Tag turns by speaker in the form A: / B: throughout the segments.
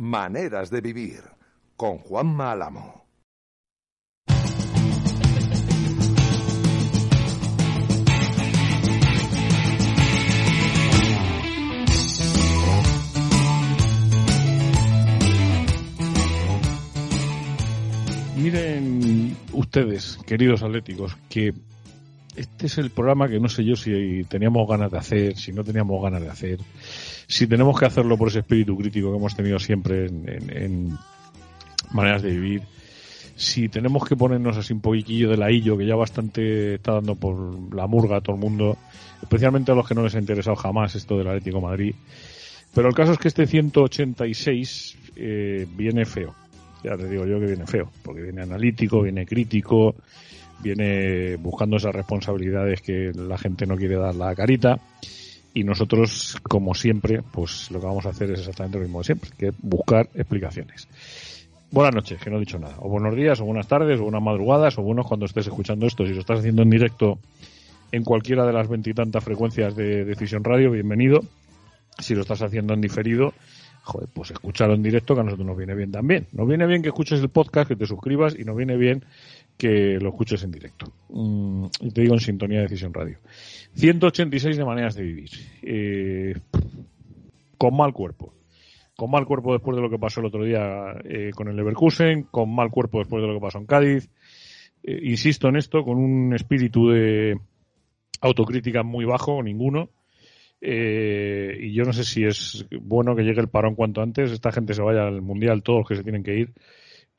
A: Maneras de vivir con Juanma Álamo.
B: Miren ustedes, queridos atléticos, que este es el programa que no sé yo si teníamos ganas de hacer, si no teníamos ganas de hacer, si tenemos que hacerlo por ese espíritu crítico que hemos tenido siempre en, en- en maneras de vivir, si tenemos que ponernos así un poquillo de laillo, que ya bastante está dando por la murga a todo el mundo, especialmente a los que no les ha interesado jamás esto del Atlético Madrid. Pero el caso es que este 186 eh, viene feo. Ya te digo yo que viene feo, porque viene analítico, viene crítico, viene buscando esas responsabilidades que la gente no quiere dar la carita. Y nosotros, como siempre, pues lo que vamos a hacer es exactamente lo mismo de siempre, que buscar explicaciones. Buenas noches, que no he dicho nada. O buenos días, o buenas tardes, o buenas madrugadas, o buenos cuando estés escuchando esto. Si lo estás haciendo en directo en cualquiera de las veintitantas frecuencias de Decisión Radio, bienvenido. Si lo estás haciendo en diferido, joder, pues escúchalo en directo que a nosotros nos viene bien también. Nos viene bien que escuches el podcast, que te suscribas y nos viene bien que lo escuches en directo. Mm, y te digo en sintonía de Decisión Radio. 186 de maneras de vivir. Eh, con mal cuerpo. Con mal cuerpo después de lo que pasó el otro día eh, con el Leverkusen, con mal cuerpo después de lo que pasó en Cádiz. Eh, insisto en esto, con un espíritu de autocrítica muy bajo, ninguno. Eh, y yo no sé si es bueno que llegue el parón cuanto antes, esta gente se vaya al mundial, todos los que se tienen que ir,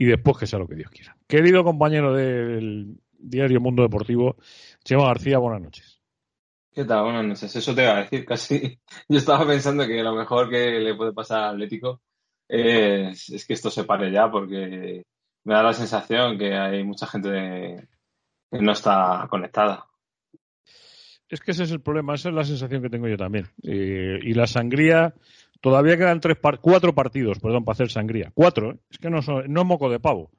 B: y después que sea lo que Dios quiera. Querido compañero del diario Mundo Deportivo, Chema García, buenas noches.
C: ¿Qué tal? Buenas noches. Eso te iba a decir casi. Yo estaba pensando que lo mejor que le puede pasar al Atlético es, es que esto se pare ya, porque me da la sensación que hay mucha gente que no está conectada.
B: Es que ese es el problema, esa es la sensación que tengo yo también. Eh, y la sangría, todavía quedan tres par- cuatro partidos, perdón, para hacer sangría. Cuatro, ¿eh? es que no, son- no es moco de pavo.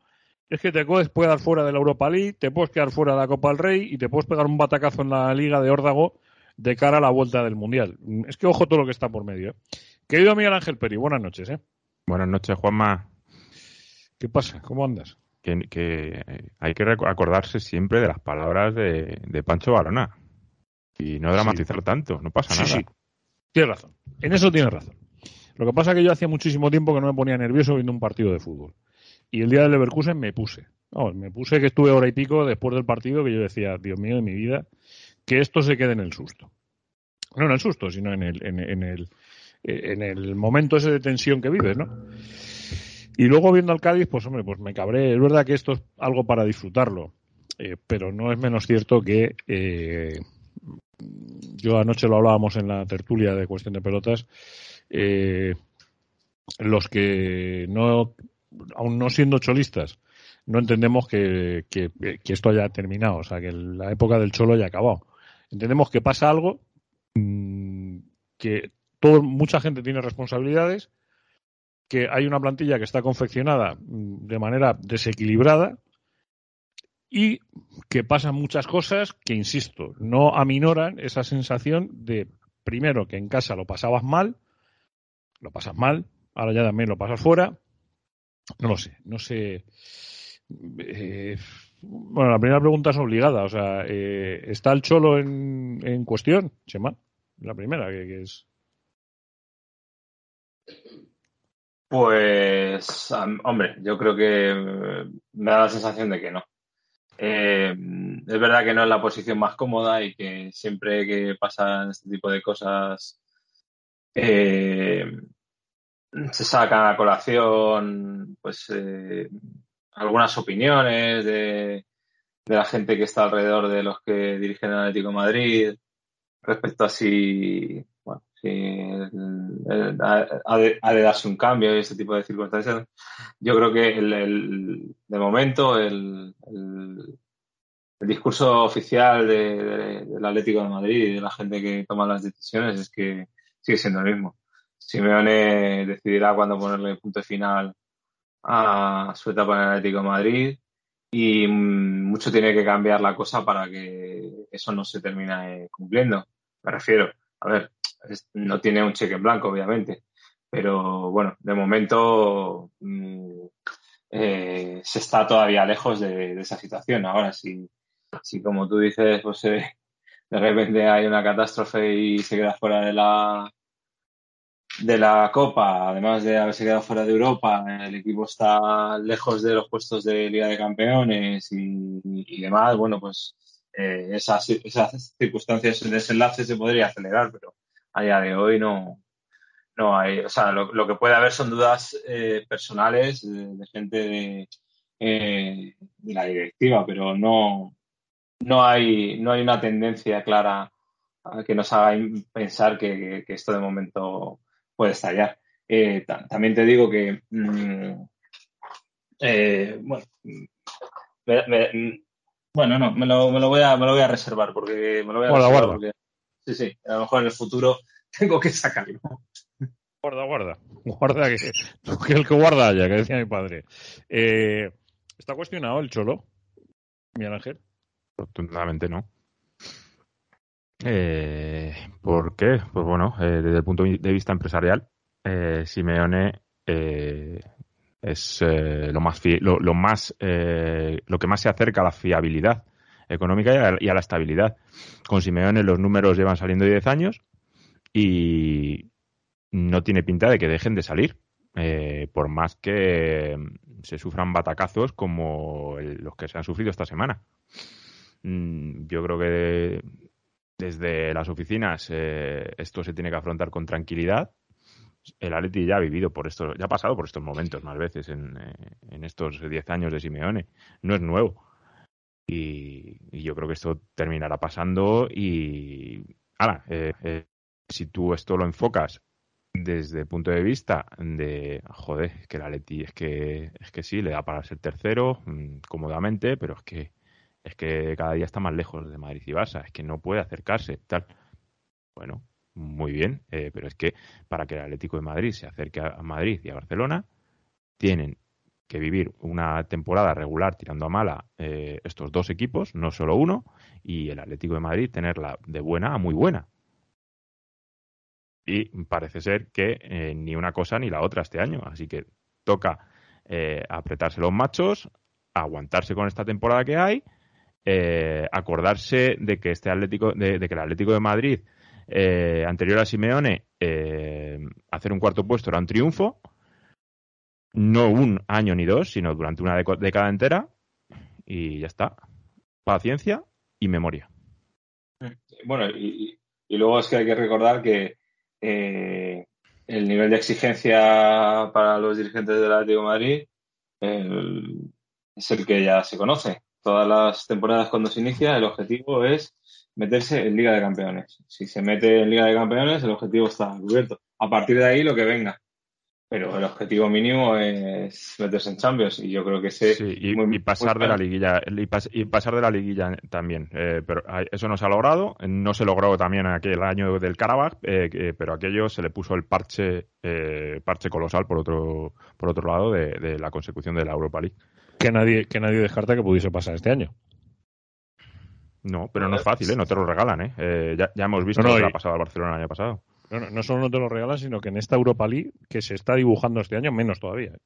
B: Es que te puedes quedar fuera de la Europa League, te puedes quedar fuera de la Copa del Rey y te puedes pegar un batacazo en la Liga de Órdago de cara a la vuelta del Mundial. Mm, Es que ojo todo lo que está por medio. ¿eh? Querido Miguel Ángel Peri, buenas noches. ¿eh?
D: Buenas noches, Juanma.
B: ¿Qué pasa? ¿Cómo andas?
D: Que, que hay que acordarse siempre de las palabras de, de Pancho Barona. Y no dramatizar tanto, no pasa
B: Sí,
D: nada.
B: sí. Tienes razón. En eso tienes razón. Lo que pasa es que yo hacía muchísimo tiempo que no me ponía nervioso viendo un partido de fútbol. Y el día del Leverkusen me puse. Me puse que estuve hora y pico después del partido que yo decía, Dios mío de mi vida, que esto se quede en el susto. No en el susto, sino en el, en, en el, en el momento ese de tensión que vives, ¿no? Y luego viendo al Cádiz, pues hombre, pues me cabré. Es verdad que esto es algo para disfrutarlo, eh, pero no es menos cierto que eh, yo anoche lo hablábamos en la tertulia de cuestión de pelotas. Eh, los que no, aún no siendo cholistas, no entendemos que, esto haya terminado, o sea, que la época del cholo haya acabado. Entendemos que pasa algo, mm, que todo, mucha gente tiene responsabilidades, que hay una plantilla que está confeccionada mm, de manera desequilibrada y que pasan muchas cosas que, insisto, no aminoran esa sensación de, primero, que en casa lo pasabas mal, lo pasas mal, ahora ya también lo pasas fuera, no lo sé, no sé. Eh, bueno, la primera pregunta es obligada, o sea, eh, ¿está el cholo en, en cuestión, Chema? La primera, que, que es.
C: Pues, hombre, yo creo que eh, me da la sensación de que no. Eh, es verdad que no es la posición más cómoda y que siempre que pasan este tipo de cosas eh, se sacan a colación pues eh, algunas opiniones de, la gente que está alrededor de los que dirigen el Atlético Madrid respecto a si ha, de, darse un cambio y este tipo de circunstancias, yo creo que el, de momento el, discurso oficial del Atlético de Madrid y de la gente que toma las decisiones es que sigue siendo el mismo. Simeone decidirá cuándo ponerle punto final a su etapa en el Atlético Madrid y mm, mucho tiene que cambiar la cosa para que eso no se termine cumpliendo. Me refiero, a ver, no tiene un cheque en blanco, obviamente, pero bueno, de momento mm, eh, se está todavía lejos de, esa situación. Ahora, si, si como tú dices, pues de repente hay una catástrofe y se queda fuera de la de la Copa, además de haberse quedado fuera de Europa, el equipo está lejos de los puestos de Liga de Campeones y, demás, bueno, pues eh, esas, circunstancias, de desenlace se podría acelerar, pero a día de hoy no, no hay, o sea, lo, que puede haber son dudas eh, personales de, gente eh, de, la directiva, pero no, no, hay, no hay una tendencia clara que nos haga pensar que, esto de momento puede estallar. Eh, también te digo que, mm, bueno, bueno, no, me lo, me lo, voy a, me lo voy a reservar porque me lo voy a reservar sí, sí, a lo mejor en el futuro tengo que sacarlo.
B: Guarda, guarda, guarda que, que el que guarda haya, que decía mi padre. Eh, ¿Está cuestionado el Cholo, Miguel Ángel?
D: Rotundamente no. Eh, ¿Por qué? Pues bueno, eh, desde el punto de vista empresarial, eh, Simeone eh, es lo más lo, lo, más lo que más se acerca a la fiabilidad económica y a, la estabilidad. Con Simeone los números llevan saliendo 10 años y no tiene pinta de que dejen de salir. Por más que se sufran batacazos como los que se han sufrido esta semana. Mm, yo creo que desde las oficinas eh, esto se tiene que afrontar con tranquilidad. El Atleti ya ha vivido por esto, ya ha pasado por estos momentos más veces en, eh, en estos 10 años de Simeone. No es nuevo. Y, yo creo que esto terminará pasando y, ahora, eh, eh, si tú esto lo enfocas desde el punto de vista de, joder, que la Leti es que, es que sí, le da para ser tercero mm, cómodamente, pero es que, es que cada día está más lejos de Madrid y Barça, es que no puede acercarse, tal. Bueno, muy bien, eh, pero es que para que el Atlético de Madrid se acerque a Madrid y a Barcelona, tienen que vivir una temporada regular tirando a mala eh, estos dos equipos, no solo uno, y el Atlético de Madrid tenerla de buena a muy buena. Y parece ser que eh, ni una cosa ni la otra este año, así que toca apretarse los machos, aguantarse con esta temporada que hay, acordarse de que este Atlético, de, que el Atlético de Madrid anterior a Simeone hacer un cuarto puesto era un triunfo no un año ni dos, sino durante una década entera y ya está. Paciencia y memoria.
C: Bueno, y, luego es que hay que recordar que eh, el nivel de exigencia para los dirigentes del Atlético de Madrid es el que ya se conoce. Todas las temporadas cuando se inicia el objetivo es meterse en Liga de Campeones. Si se mete en Liga de Campeones el objetivo está cubierto. A partir de ahí lo que venga pero el objetivo mínimo es meterse en Champions y yo creo que ese
D: y, pasar de la liguilla y, pasar de la liguilla también eh, pero eso no se ha logrado no se logró también aquel año del Karabakh eh, pero aquello se le puso el parche eh, parche colosal por otro por otro lado de, la consecución de la Europa League
B: que nadie que nadie descarta que pudiese pasar este año
D: no pero no es fácil ¿eh? no te lo regalan ¿eh? Ya, ya, hemos visto lo que ha pasado al Barcelona el año pasado
B: no, no, solo no te lo regalan, sino que en esta Europa League, que se está dibujando este año, menos todavía. ¿eh?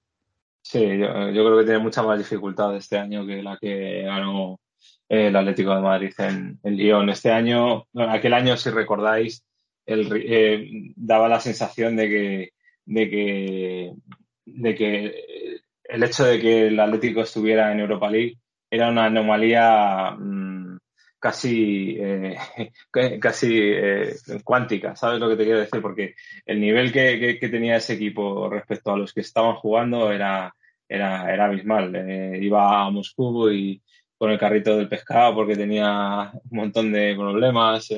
C: Sí, yo, creo que tiene mucha más dificultad este año que la que ganó el Atlético de Madrid en, Lyon. Este año, aquel año, si recordáis, el, eh, daba la sensación de que, de que, de que el hecho de que el Atlético estuviera en Europa League era una anomalía mm, casi, eh, casi eh, cuántica, ¿sabes lo que te quiero decir? Porque el nivel que, tenía ese equipo respecto a los que estaban jugando era, era, era abismal. Eh, iba a Moscú y con el carrito del pescado porque tenía un montón de problemas.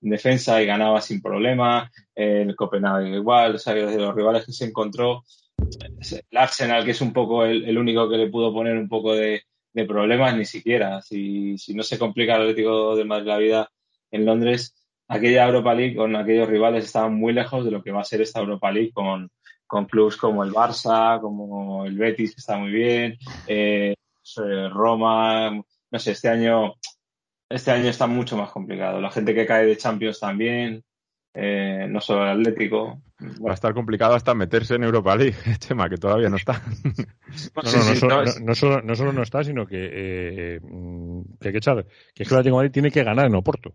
C: defensa y ganaba sin problema. El Copenhague igual, o sea, los rivales que se encontró, el Arsenal, que es un poco el, único que le pudo poner un poco de, problemas, ni siquiera. Si, no se complica el Atlético de Madrid la vida en Londres, aquella Europa League con aquellos rivales estaban muy lejos de lo que va a ser esta Europa League con, con clubes como el Barça, como el Betis, que está muy bien, eh, Roma, no sé, este año, este año está mucho más complicado. La gente que cae de Champions también, eh, no solo el Atlético.
D: Va a estar complicado hasta meterse en Europa League, Chema, que todavía no está.
B: no, solo, no, está, sino que, eh, que hay que echar, que es que el Atlético de Madrid tiene que ganar en Oporto.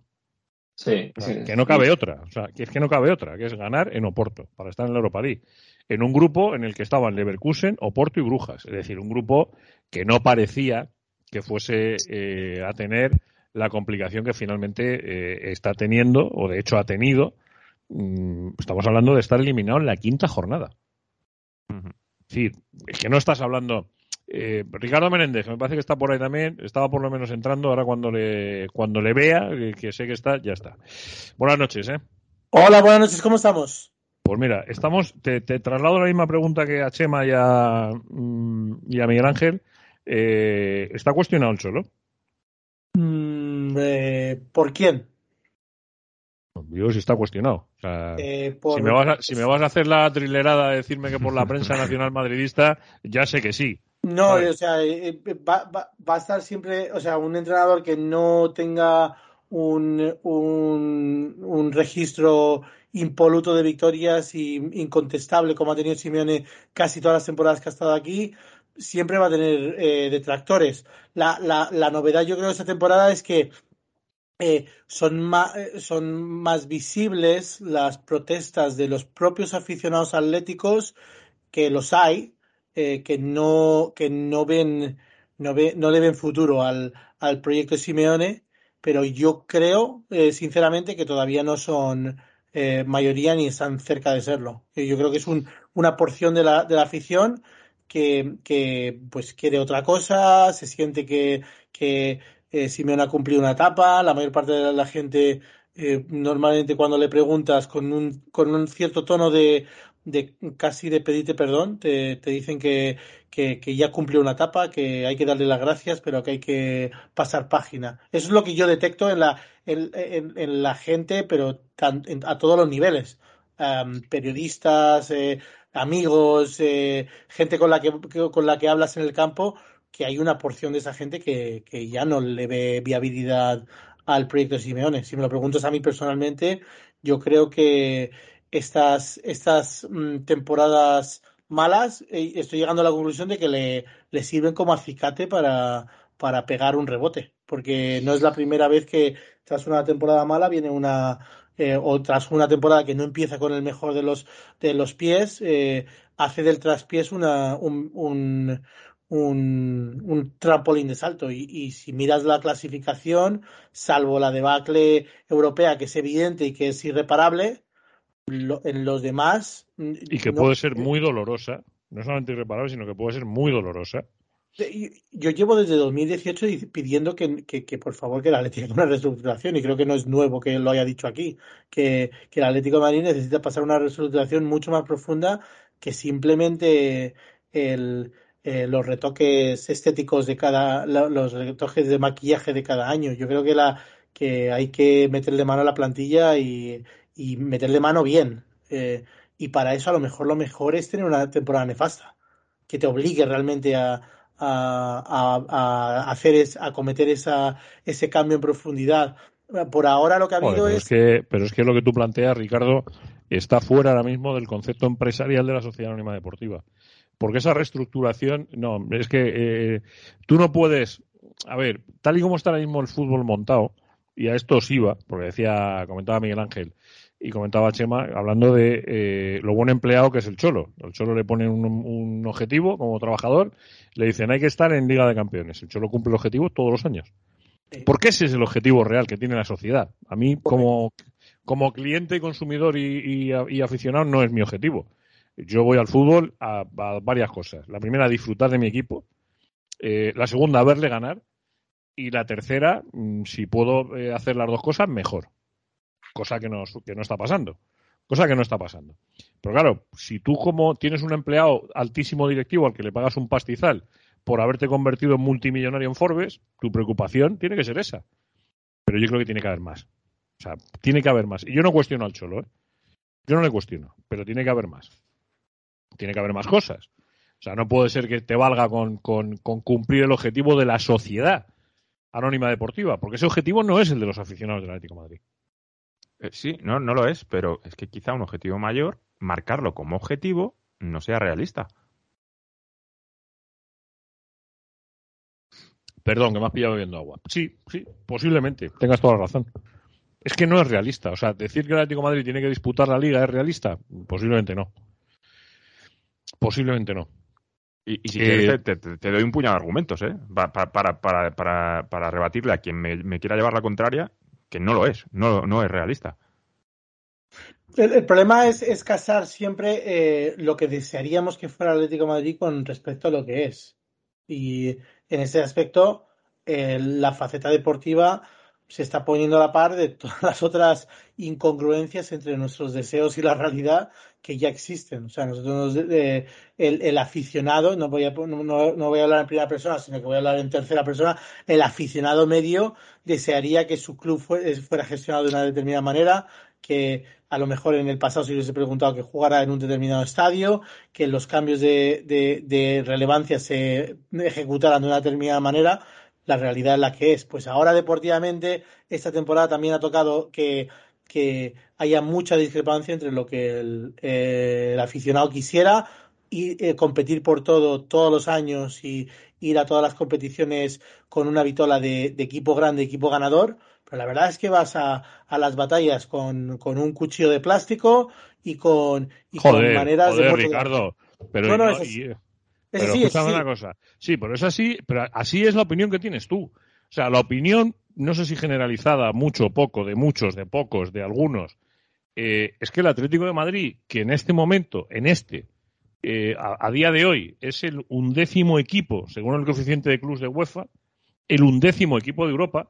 C: Sí,
B: que no cabe otra, o sea, que es que no cabe otra, que es ganar en Oporto para estar en la Europa League en un grupo en el que estaban Leverkusen, Oporto y Brujas. Es decir, un grupo que no parecía que fuese eh, a tener la complicación que finalmente eh, está teniendo, o de hecho ha tenido. Mm, estamos hablando de estar eliminado en la quinta jornada. Es decir, es que no estás hablando. Eh, Ricardo Menéndez, me parece que está por ahí también, estaba por lo menos entrando, ahora cuando le, cuando le vea, que sé que está, ya está. Buenas noches, ¿eh?
E: Hola, buenas noches, ¿cómo estamos?
B: Pues mira, estamos, te, traslado la misma pregunta que a Chema y a, mm, y a Miguel Ángel. Eh, ¿Está cuestionado el Cholo?
E: Mm, eh, ¿Por quién?
B: Dios, si está cuestionado. Eh, si, me vas a, si me vas a hacer la trilerada de decirme que por la prensa nacional madridista, ya sé que sí.
E: No, o sea, va, va, va, a estar siempre, o sea, un entrenador que no tenga un, un, un registro impoluto de victorias y incontestable como ha tenido Simeone casi todas las temporadas que ha estado aquí, siempre va a tener eh, detractores. La, la, la, novedad yo creo de esta temporada es que eh, son, más, eh, son más visibles las protestas de los propios aficionados atléticos que los hay, que, no, que no ven no, ve, no le ven futuro al, al proyecto Simeone, pero yo creo, sinceramente, que todavía no son eh, mayoría ni están cerca de serlo. Yo creo que es un, una porción de la, de la afición que, que, pues quiere otra cosa, se siente que, que eh, Simeone ha cumplido una etapa, la mayor parte de la gente eh, normalmente cuando le preguntas con un, con un cierto tono de, de casi de pedirte perdón, te, te dicen que, que, ya cumplió una etapa, que hay que darle las gracias, pero que hay que pasar página. Eso es lo que yo detecto en la, en, en, la gente, pero a todos los niveles. periodistas, eh, amigos, eh, gente con la que, con la que hablas en el campo, que hay una porción de esa gente que, que ya no le ve viabilidad al proyecto de Simeone. Si me lo preguntas a mí personalmente, yo creo que estas, estas mm, temporadas malas, eh, estoy llegando a la conclusión de que le, le sirven como acicate para, para pegar un rebote, porque no es la primera vez que tras una temporada mala viene una eh, o tras una temporada que no empieza con el mejor de los de los pies, eh, hace del traspiés una, un, un, un, un, trampolín de salto. Y, y, si miras la clasificación, salvo la debacle europea, que es evidente y que es irreparable, en los demás.
B: Y que puede ser muy dolorosa, no solamente irreparable, sino que puede ser muy dolorosa.
E: Yo llevo desde 2018 pidiendo que, que, por favor que el Atlético haga una reestructuración y creo que no es nuevo que lo haya dicho aquí, que, que el Atlético de Madrid necesita pasar una reestructuración mucho más profunda que simplemente el, eh, los retoques estéticos de cada, los retoques de maquillaje de cada año. Yo creo que la que hay que meterle mano a la plantilla y, y meterle mano bien. Eh, y para eso a lo mejor lo mejor es tener una temporada nefasta, que te obligue realmente a, a, hacer es, a cometer esa, ese cambio en profundidad. Por ahora lo que ha habido
B: es... que, pero es que lo que tú planteas, Ricardo, está fuera ahora mismo del concepto empresarial de la sociedad anónima deportiva. Porque esa reestructuración, no, es que eh, tú no puedes, a ver, tal y como está ahora mismo el fútbol montado, y a esto os iba, porque decía, comentaba Miguel Ángel, y comentaba Chema, hablando de eh, lo buen empleado que es el Cholo. El Cholo le pone un, objetivo como trabajador, le dicen hay que estar en Liga de Campeones. El Cholo cumple el objetivo todos los años. Porque ese es el objetivo real que tiene la sociedad. A mí, como, como cliente, consumidor y, y, aficionado, no es mi objetivo. Yo voy al fútbol a, varias cosas. La primera, disfrutar de mi equipo. Eh, la segunda, verle ganar. Y la tercera, mm, si puedo eh, hacer las dos cosas, mejor. cosa que no, que no está pasando. Cosa que no está pasando. Pero claro, si tú como tienes un empleado altísimo directivo al que le pagas un pastizal por haberte convertido en multimillonario en Forbes, tu preocupación tiene que ser esa. Pero yo creo que tiene que haber más. O sea, tiene que haber más. Y yo no cuestiono al Cholo, ¿eh? Yo no le cuestiono, pero tiene que haber más. Tiene que haber más cosas. O sea, no puede ser que te valga con, con, con cumplir el objetivo de la sociedad anónima deportiva, porque ese objetivo no es el de los aficionados del Atlético de Madrid.
D: Eh, sí, no, no lo es, pero es que quizá un objetivo mayor, marcarlo como objetivo, no sea realista.
B: Perdón, que me has pillado bebiendo agua. Sí, sí, posiblemente, tengas toda la razón. Es que no es realista. O sea, decir que el Atlético de Madrid tiene que disputar la liga es realista, posiblemente no. Posiblemente no.
D: Y, y si quieres, te, te, te, doy un puñado de argumentos, ¿eh? Para, para, para, para, para rebatirle a quien me, me, quiera llevar la contraria, que no lo es, no, no es realista.
E: El, el problema es, es, casar siempre eh, lo que desearíamos que fuera el Atlético de Madrid con respecto a lo que es. Y en ese aspecto, eh, la faceta deportiva se está poniendo a la par de todas las otras incongruencias entre nuestros deseos y la realidad que ya existen. O sea, nosotros, eh, el, el, aficionado, no voy, a, no, no, voy a hablar en primera persona, sino que voy a hablar en tercera persona, el aficionado medio desearía que su club fue, fuera gestionado de una determinada manera, que a lo mejor en el pasado se hubiese preguntado que jugara en un determinado estadio, que los cambios de, de relevancia se ejecutaran de una determinada manera, la realidad es la que es. Pues ahora deportivamente, esta temporada también ha tocado que, que haya mucha discrepancia entre lo que el, eh, el aficionado quisiera y eh, competir por todo todos los años y ir a todas las competiciones con una vitola de, de equipo grande, equipo ganador. Pero la verdad es que vas a, a las batallas con, con, un cuchillo de plástico y con, y
B: joder,
E: con maneras
B: joder,
E: de.
B: Ricardo, pero,
E: no, no,
B: no,
E: es así.
B: y,
E: Es
B: pero escúchame
E: así.
B: una cosa. Sí, pero es así, pero así es la opinión que tienes tú. O sea, la opinión, no sé si generalizada, mucho o poco, de muchos, de pocos, de algunos, eh, es que el Atlético de Madrid, que en este momento, en este, eh, a, a, día de hoy, es el undécimo equipo, según el coeficiente de clubes de UEFA, el undécimo equipo de Europa,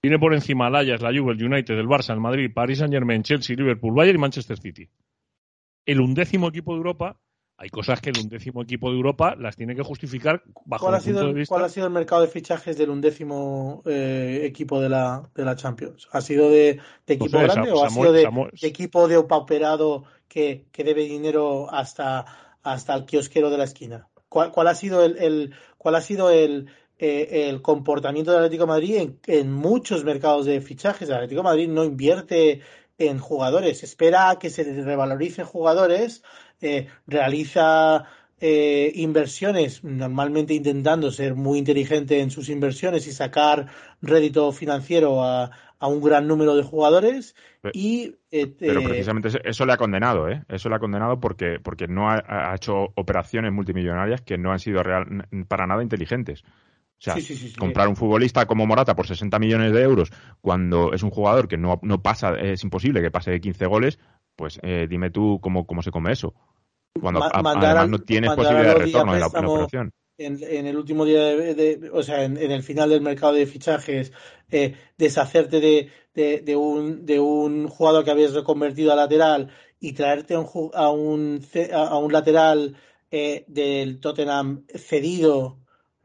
B: tiene por encima al Ajax, la Juve, el United, el Barça, el Madrid, Paris Saint Germain, Chelsea, Liverpool, Bayern y Manchester City. El undécimo equipo de Europa hay cosas que el undécimo equipo de Europa las tiene que justificar bajo
E: ¿Cuál ha, sido
B: punto de vista.
E: ¿Cuál ha sido el mercado de fichajes del undécimo eh, equipo de la, de la Champions? ¿Ha sido de, de equipo
B: No sé,
E: grande o ha sido de, equipo de pauperado que, que debe dinero hasta, hasta el kiosquero de la esquina? ¿Cuál, cuál ha sido el, el cuál ha sido el, eh, el comportamiento del Atlético de Madrid en, en muchos mercados de fichajes? El Atlético de Madrid no invierte en jugadores, espera a que se revaloricen jugadores, eh, realiza eh, inversiones, normalmente intentando ser muy inteligente en sus inversiones y sacar rédito financiero a, a un gran número de jugadores. Y eh,
D: Pero
E: eh,
D: precisamente eso- le ha condenado, ¿eh? Eso le ha condenado porque, porque no ha, ha hecho operaciones multimillonarias que no han sido real, para nada inteligentes. O sea,
E: sí, sí, sí, sí.
D: comprar un futbolista como Morata por 60 millones de euros cuando es un jugador que no, no pasa, es imposible que pase de 15 goles, pues eh, dime tú cómo, cómo se come eso. Cuando
E: Ma-
D: además
E: al-
D: no tienes posibilidad de retorno en la, la operación.
E: en, en el último día de, de- o sea, en, en el final del mercado de fichajes, eh, deshacerte de, de, de un, de un jugador que habías reconvertido a lateral y traerte a un, a un, a un lateral eh, del Tottenham cedido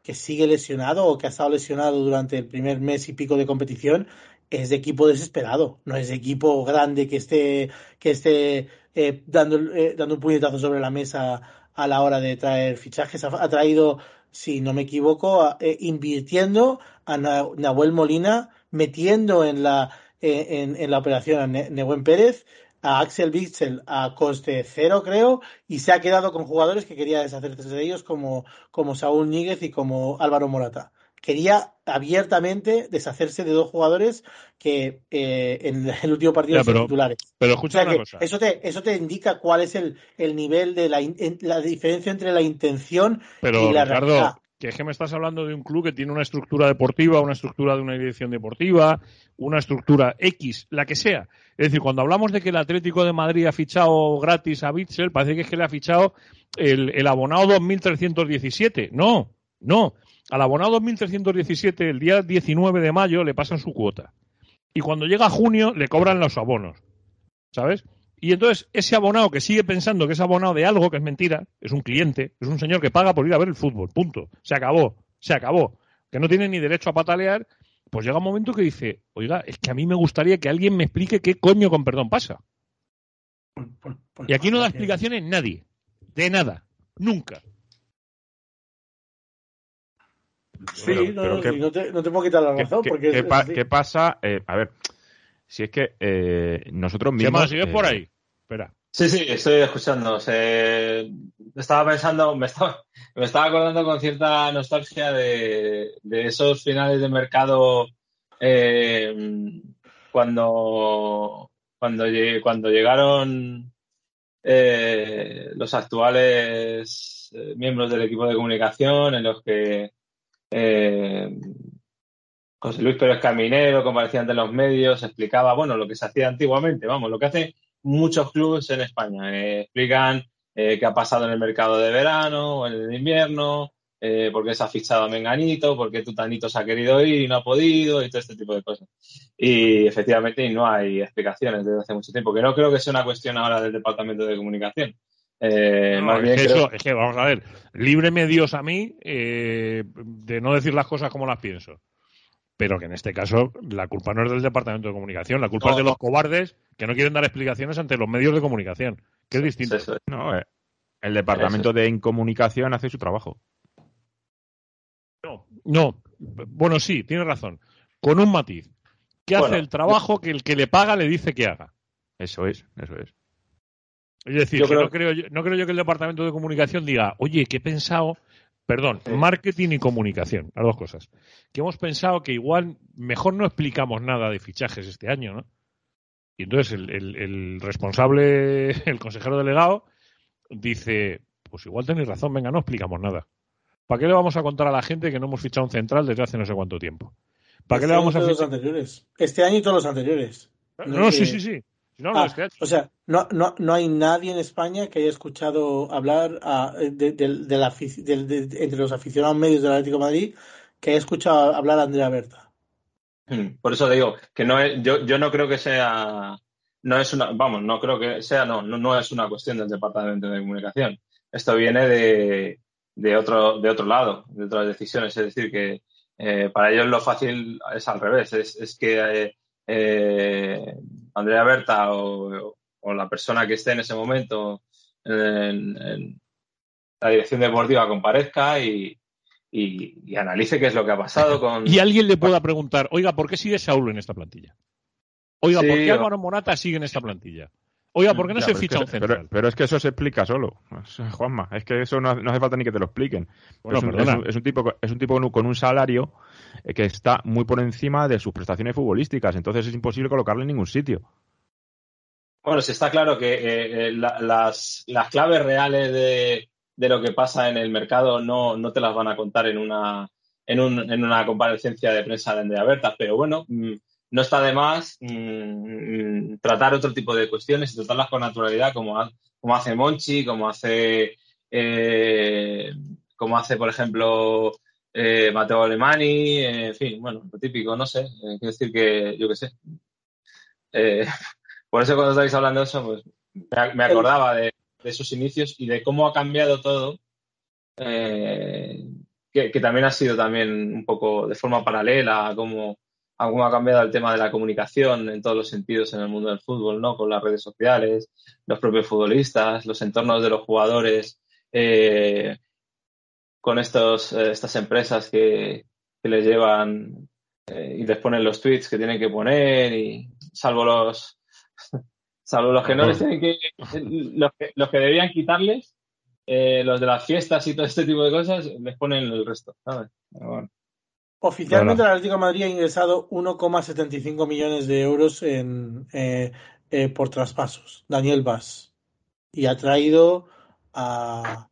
E: que sigue lesionado o que ha estado lesionado durante el primer mes y pico de competición, es de equipo desesperado, no es de equipo grande que esté, que esté eh, dando, eh, dando un puñetazo sobre la mesa a la hora de traer fichajes. Ha, traído, si no me equivoco, eh, invirtiendo a Na- Nahuel Molina, metiendo en la, eh, en, en la operación a Pérez, a Axel Witsel a coste cero, creo, y se ha quedado con jugadores que quería deshacerse de ellos, como, como Saúl Níguez y como Álvaro Morata. Quería abiertamente deshacerse de dos jugadores que eh, en el último partido
B: Ya,
E: son
B: pero-
E: titulares.
B: Pero
E: O
B: escucha
E: sea
B: una cosa.
E: eso te, eso te indica cuál es el, el nivel de la, in- la diferencia entre la intención
B: Pero
E: y la
B: Ricardo,
E: realidad.
B: que es que me estás hablando de un club que tiene una estructura deportiva, una estructura de una dirección deportiva, una estructura X, la que sea. Es decir, cuando hablamos de que el Atlético de Madrid ha fichado gratis a Bitzel, parece que es que le ha fichado el, el abonado 2317. No, no. Al abonado 2317, el día 19 de mayo, le pasan su cuota. y cuando llega junio le cobran los abonos, ¿sabes? Y entonces ese abonado que sigue pensando que es abonado de algo que es mentira, es un cliente, es un señor que paga por ir a ver el fútbol, punto. Se acabó, se acabó. Que no tiene ni derecho a patalear, pues llega un momento que dice, oiga, es que a mí me gustaría que alguien me explique qué coño con perdón pasa. Y aquí no da explicaciones nadie, de nada, nunca.
E: Sí,
D: Pero-
E: no,
D: pero
E: no,
D: ¿qué-
E: sí, no te, no te puedo quitar la
D: ¿Qué,
E: razón.
D: qué-
E: porque
D: qué
E: es-
D: pa-
E: es así.
D: qué pasa? Eh, a ver, si es que eh, nosotros
B: ¿Qué
D: mismos...
B: más? ¿Sigues
D: eh,
B: por ahí? Espera.
C: Sí, sí, estoy escuchando. Se- Estaba pensando, me estaba, me estaba acordando con cierta nostalgia de, de esos finales de mercado eh, cuando, cuando, cuando llegaron eh, los actuales miembros del equipo de comunicación en los que eh, José Luis Pérez Caminero comparecía ante los medios, explicaba, bueno, lo que se hacía antiguamente, vamos, lo que hacen muchos clubes en España. Eh, explican eh, qué ha pasado en el mercado de verano o en el invierno, por qué se ha fichado a Menganito, por qué Tutanito se ha querido ir y no ha podido y todo este tipo de cosas. Y efectivamente no hay explicaciones desde hace mucho tiempo, que no creo que sea una cuestión ahora del Departamento de Comunicación. Eh,
B: No,
C: más
B: es,
C: bien
B: que
C: creo-
B: eso- es que, vamos a ver, líbreme Dios a mí eh, de no decir las cosas como las pienso. Pero que en este caso la culpa no es del Departamento de Comunicación, la culpa
C: No,
B: es de
C: no.
B: los cobardes que no quieren dar explicaciones ante los medios de comunicación, que es distinto.
D: No, eh, el departamento de incomunicación hace su trabajo.
B: No, no, bueno, sí, tiene razón. Con un matiz. Que hace el trabajo que el que le paga le dice que haga.
D: Eso es, eso es.
B: Es decir,
C: Yo
B: que
C: creo-
B: no, creo yo, no creo yo que el Departamento de Comunicación diga, oye, que he pensado, perdón,
C: Sí.
B: marketing y comunicación, las dos cosas. Que hemos pensado que igual mejor no explicamos nada de fichajes este año, ¿no? Y entonces el, el- el responsable, el consejero delegado, dice, pues igual tenéis razón, venga, no explicamos nada. ¿Para qué le vamos a contar a la gente que no hemos fichado un central desde hace no sé cuánto tiempo? ¿Para qué
E: Este
B: le vamos a
E: año y todos
B: fichar?
E: los anteriores. Este año y todos los anteriores.
B: No, no,
E: que-
B: sí, sí, sí. No, no,
E: Ah,
B: este
E: o sea, no, no, no hay nadie en España que haya escuchado hablar ah, de, de- de la afici- del- de- de- entre los aficionados medios del Atlético de Madrid que haya escuchado hablar a Andrea Berta.
C: Mm, Por eso digo que no es, yo, yo no creo que sea, no es una, vamos, no creo que sea, no, no, no es una cuestión del Departamento de Comunicación. Esto viene de, de otro, de otro lado, de otras decisiones. Es decir, que eh, para ellos lo fácil es al revés, es, es que eh, eh, Andrea Berta o, o la persona que esté en ese momento en, en la dirección deportiva comparezca y, y- y analice qué es lo que ha pasado con,
B: Y alguien le pueda preguntar, oiga, ¿por qué sigue Saulo en esta plantilla? Oiga,
C: Sí,
B: ¿por qué Álvaro Morata sigue en esta plantilla? Oiga, ¿por qué no
D: Ya,
B: se
D: pero es
B: ficha
D: que-
B: un central?
D: Pero, pero es que eso se explica solo, Juanma. Es que eso no, no hace falta ni que te lo expliquen.
B: Bueno,
D: es, un,
B: perdona.
D: es un- es un tipo, es un tipo con un, con un salario eh, que está muy por encima de sus prestaciones futbolísticas. Entonces es imposible colocarle en ningún sitio.
C: Bueno, sí está claro que eh, eh, la- las, las claves reales de, de lo que pasa en el mercado no, no te las van a contar en una, en, un- en una comparecencia de prensa de Andrea Bertas, pero bueno, mm, no está de más mm, mm, tratar otro tipo de cuestiones y tratarlas con naturalidad como, ha- como hace Monchi, como hace, eh, como hace, por ejemplo, eh, Mateo Alemani, eh, en fin, bueno, lo típico, no sé, quiero decir que, yo qué sé. Por eso cuando estáis hablando de eso, pues me, me acordaba de, de esos inicios y de cómo ha cambiado todo, que, que también ha sido también un poco de forma paralela a cómo, ha cambiado el tema de la comunicación en todos los sentidos en el mundo del fútbol, ¿no? Con las redes sociales, los propios futbolistas, los entornos de los jugadores, eh, con estos, eh, estas empresas que, que les llevan eh, y les ponen los tweets que tienen que poner y salvo los salvo los que no les tienen que los que, los que debían quitarles eh, los de las fiestas y todo este tipo de cosas les ponen el resto ¿sabes? Bueno.
E: Oficialmente el Atlético de Madrid ha ingresado 1,75 millones de euros en, eh, eh, por traspasos. Daniel Vaz. Y ha traído a,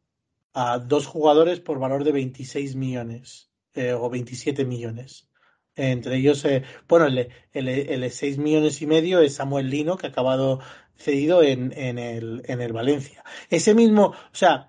E: a dos jugadores por valor de 26 millones eh, o 27 millones. Entre ellos, bueno, el, el, el de 6 millones y medio es Samuel Lino, que ha acabado cedido en, en, el, en el Valencia. Ese mismo, o sea,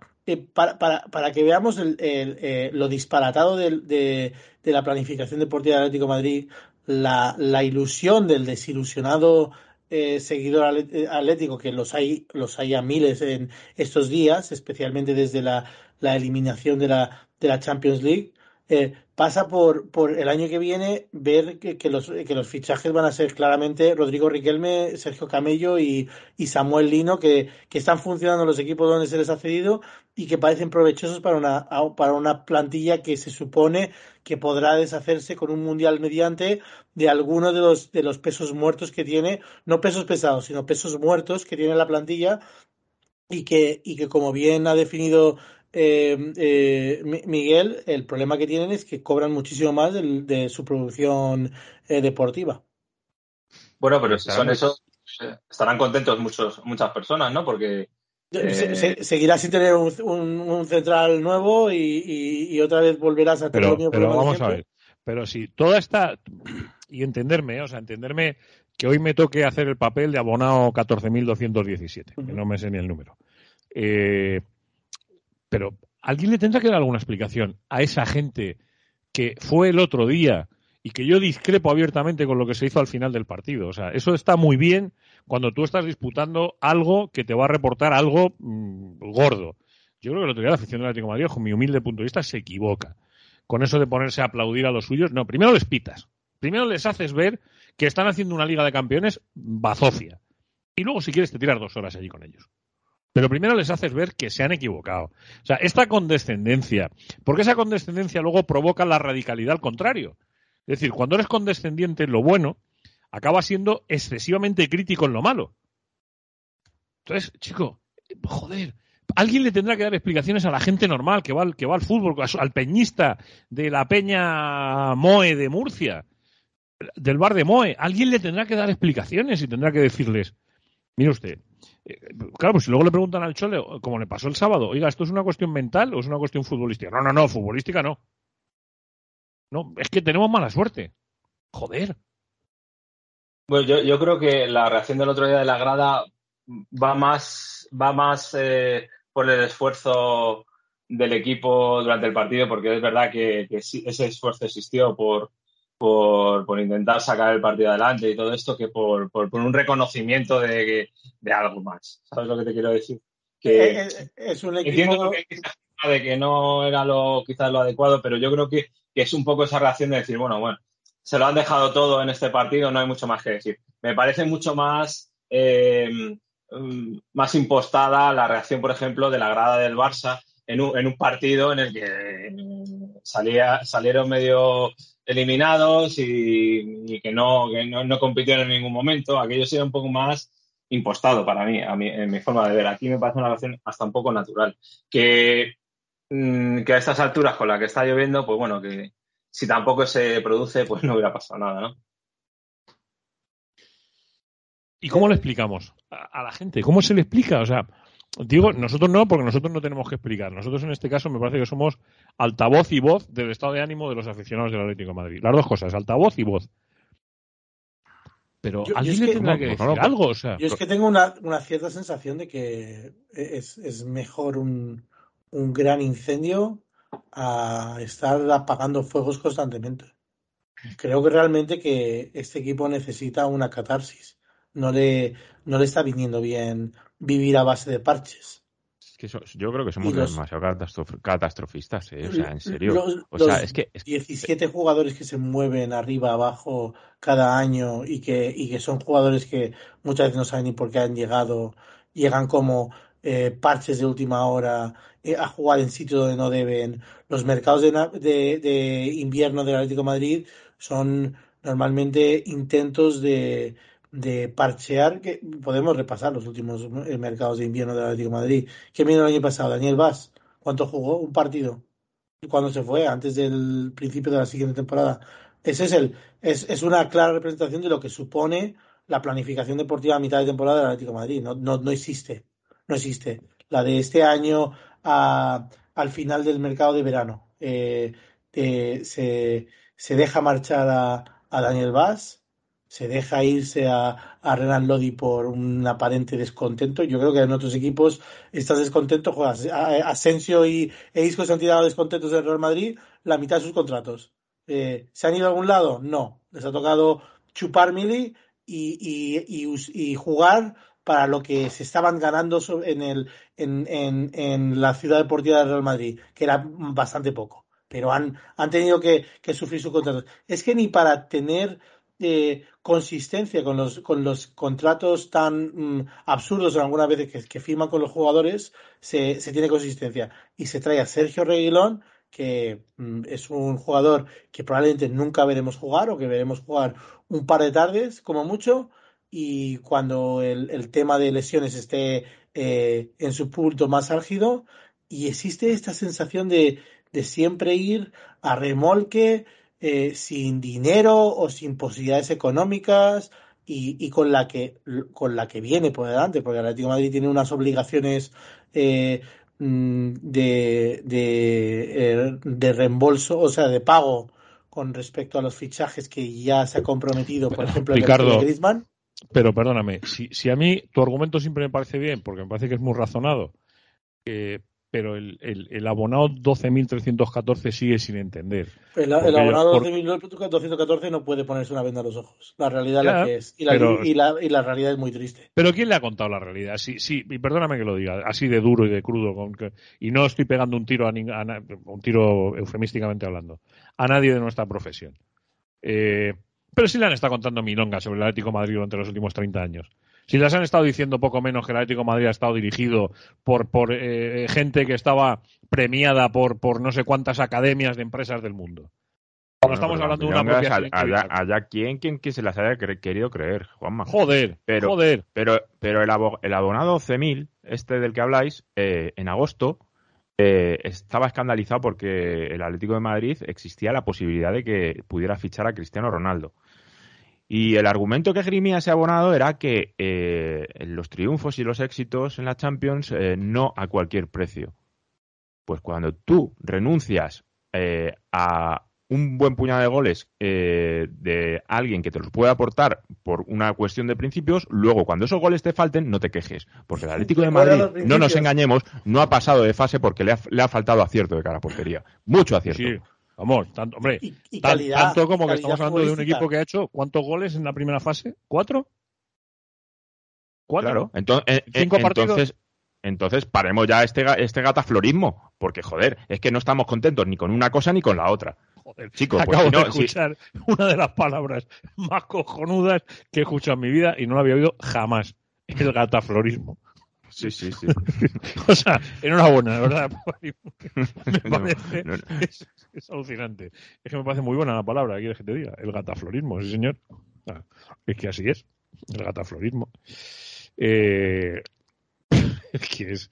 E: para, para, para que veamos el, el, eh, lo disparatado del- de, de la planificación deportiva del Atlético de Madrid, la, la ilusión del desilusionado eh, seguidor eh, atlético, que los hay, los hay a miles en estos días, especialmente desde la, la eliminación de la, de la Champions League, eh, pasa por, por el año que viene ver que, los, que los fichajes van a ser claramente Rodrigo Riquelme, Sergio Camello y, y Samuel Lino, que, que, están funcionando los equipos donde se les ha cedido y que parecen provechosos para una, para una plantilla que se supone que podrá deshacerse con un mundial mediante de algunos de los, de los pesos muertos que tiene, no pesos pesados, sino pesos muertos que tiene la plantilla y que, y que como bien ha definido eh, eh, Miguel, el problema que tienen es que cobran muchísimo más de, de su producción eh, deportiva.
C: Bueno, pero si son esos, estarán contentos muchos, muchas personas, ¿no? Porque
E: se, se, seguirás sin tener un, un, un central nuevo y, y, y, otra vez volverás a tener
B: pero, pero vamos a ver. Pero si toda esta. Y entenderme, o sea, entenderme que hoy me toque hacer el papel de abonado 14.217, uh -huh. que no me sé ni el número. Eh, pero alguien le tendrá que dar alguna explicación a esa gente que fue el otro día y que yo discrepo abiertamente con lo que se hizo al final del partido. O sea, eso está muy bien cuando tú estás disputando algo que te va a reportar algo mmm, gordo. Yo creo que el otro día la afición del Atlético de Madrid, con mi humilde punto de vista, se equivoca. Con eso de ponerse a aplaudir a los suyos, no, primero les pitas. Primero les haces ver que están haciendo una liga de campeones bazofia. Y luego, si quieres, te tiras dos horas allí con ellos. Pero primero les haces ver que se han equivocado. O sea, esta condescendencia, porque esa condescendencia luego provoca la radicalidad al contrario. Es decir, cuando eres condescendiente en lo bueno, acaba siendo excesivamente crítico en lo malo. Entonces, chico, joder, alguien le tendrá que dar explicaciones a la gente normal que va al, que va al fútbol, al peñista de la Peña Moe de Murcia, del bar de Moe. Alguien le tendrá que dar explicaciones y tendrá que decirles, mire usted, claro, pues si luego le preguntan al Chole, como le pasó el sábado, oiga, ¿esto es una cuestión mental o es una cuestión futbolística? No, no, no, futbolística no. No, es que tenemos mala suerte. Joder.
C: Bueno, yo, yo creo que la reacción del otro día de la grada va más, va más eh, por el esfuerzo del equipo durante el partido, porque es verdad que, que ese esfuerzo existió por, por, por, intentar sacar el partido adelante y todo esto que por, por, por un reconocimiento de, de, algo más. ¿Sabes lo que te quiero decir?
E: Que es, es un equipo...
C: Entiendo que de que no era lo quizás lo adecuado, pero yo creo que, que, es un poco esa reacción de decir, bueno, bueno, se lo han dejado todo en este partido, no hay mucho más que decir. Me parece mucho más, eh, más impostada la reacción, por ejemplo, de la grada del Barça en un, en un partido en el que salía, salieron medio eliminados y, que, no, que no, no, compitieron en ningún momento. Aquello sería un poco más impostado para mí, a mí, en mi forma de ver. Aquí me parece una relación hasta un poco natural. Que, mmm, que a estas alturas con la que está lloviendo, pues bueno, que si tampoco se produce, pues no hubiera pasado nada, ¿no?
B: ¿Y cómo lo explicamos a, a la gente? ¿Cómo se le explica? O sea, Digo, nosotros no, porque nosotros no tenemos que explicar. Nosotros en este caso me parece que somos altavoz y voz del estado de ánimo de los aficionados del Atlético de Madrid. Las dos cosas, altavoz y voz. Pero yo, alguien yo le tendrá que, decir no, algo. O sea,
E: yo es que tengo una, una cierta sensación de que es, es mejor un, un, gran incendio a estar apagando fuegos constantemente. Creo que realmente que este equipo necesita una catarsis. No le, no le está viniendo bien vivir a base de parches.
D: Es que eso, yo creo que somos los, demasiado catastrof catastrofistas, ¿eh? o sea, en serio. Los, o sea, es que, es
E: 17 jugadores que se mueven arriba, abajo cada año y que, y que son jugadores que muchas veces no saben ni por qué han llegado, llegan como eh, parches de última hora eh, a jugar en sitios donde no deben. Los mercados de, de, de invierno del Atlético de Madrid son normalmente intentos de, de parchear, que podemos repasar los últimos mercados de invierno del Atlético Madrid. ¿Quién vino el año pasado? Daniel Vaz. ¿Cuánto jugó? Un partido. ¿Cuándo se fue? Antes del principio de la siguiente temporada. Ese es el, es, es una clara representación de lo que supone la planificación deportiva a mitad de temporada del Atlético Madrid. No, no, no existe. No existe. La de este año a, al final del mercado de verano. Eh, eh, se, se deja marchar a, a Daniel Vaz se deja irse a, a Renan Lodi por un aparente descontento. Yo creo que en otros equipos estás descontento, juegas. Asensio y e Isco se han tirado descontentos del Real Madrid la mitad de sus contratos. Eh, ¿Se han ido a algún lado? No. Les ha tocado chupar mili y, y, y, y jugar para lo que se estaban ganando en, el, en, en, en, la ciudad deportiva del Real Madrid, que era bastante poco. Pero han, han tenido que, que sufrir su contrato. Es que ni para tener eh, consistencia con los, con los contratos tan mm, absurdos algunas veces que, que, firman con los jugadores, se, se, tiene consistencia. Y se trae a Sergio Reguilón, que mm, es un jugador que probablemente nunca veremos jugar o que veremos jugar un par de tardes, como mucho, y cuando el, el tema de lesiones esté eh, en su punto más álgido, y existe esta sensación de, de siempre ir a remolque, eh, sin dinero o sin posibilidades económicas y, y, con la que con la que viene por delante, porque el Atlético de Madrid tiene unas obligaciones eh, mm, de, de, eh, de, reembolso, o sea, de pago con respecto a los fichajes que ya se ha comprometido, por ejemplo,
B: Ricardo,
E: el Griezmann.
B: Pero perdóname, si, si a mí tu argumento siempre me parece bien, porque me parece que es muy razonado, eh, pero el, el, el abonado 12.314 sigue sin entender.
E: El, el abonado por... 12.214 no puede ponerse una venda a los ojos. La realidad ya, es la que es. Y la, pero, y, la, y la, realidad es muy triste.
B: Pero ¿quién le ha contado la realidad? Sí, sí, y perdóname que lo diga, así de duro y de crudo. Con que, y no estoy pegando un tiro, a, a, un tiro eufemísticamente hablando, a nadie de nuestra profesión. Eh, pero sí le han estado contando milongas sobre el Atlético Madrid durante los últimos 30 años. Si les han estado diciendo poco menos que el Atlético de Madrid ha estado dirigido por, por eh, gente que estaba premiada por, por no sé cuántas academias de empresas del mundo. Cuando estamos hablando de una propia
D: allá, allá quien, quien, quien se las haya querido creer, Juanma.
B: Joder,
D: pero,
B: joder.
D: Pero, pero el, abo, el abonado 11.000, este del que habláis, eh, en agosto, eh, estaba escandalizado porque el Atlético de Madrid existía la posibilidad de que pudiera fichar a Cristiano Ronaldo. Y el argumento que esgrimía ese abonado era que eh, los triunfos y los éxitos en la Champions eh, no a cualquier precio. Pues cuando tú renuncias eh, a un buen puñado de goles eh, de alguien que te los puede aportar por una cuestión de principios, luego cuando esos goles te falten, no te quejes. Porque el Atlético de Madrid, no nos engañemos, no ha pasado de fase porque le ha, le ha faltado acierto de cara a portería. Mucho acierto.
B: Sí. Vamos, tanto, hombre,
E: y, y calidad,
B: tanto como que estamos hablando de un equipo que ha hecho ¿cuántos goles en la primera fase? ¿Cuatro?
D: ¿Cuatro? Claro, entonces, ¿Cinco eh, entonces, entonces paremos ya este, este gataflorismo, porque joder, es que no estamos contentos ni con una cosa ni con la otra.
B: Joder, chicos, acabo pues, si no, de escuchar si... una de las palabras más cojonudas que he escuchado en mi vida y no la había oído jamás. El gataflorismo.
D: Sí, sí, sí.
B: o sea, enhorabuena, la verdad. Me parece, no, no, no. Es, es, alucinante. Es que me parece muy buena la palabra, quieres que te diga. El gataflorismo, sí, señor. Es que así es. El gataflorismo. Eh, es que es.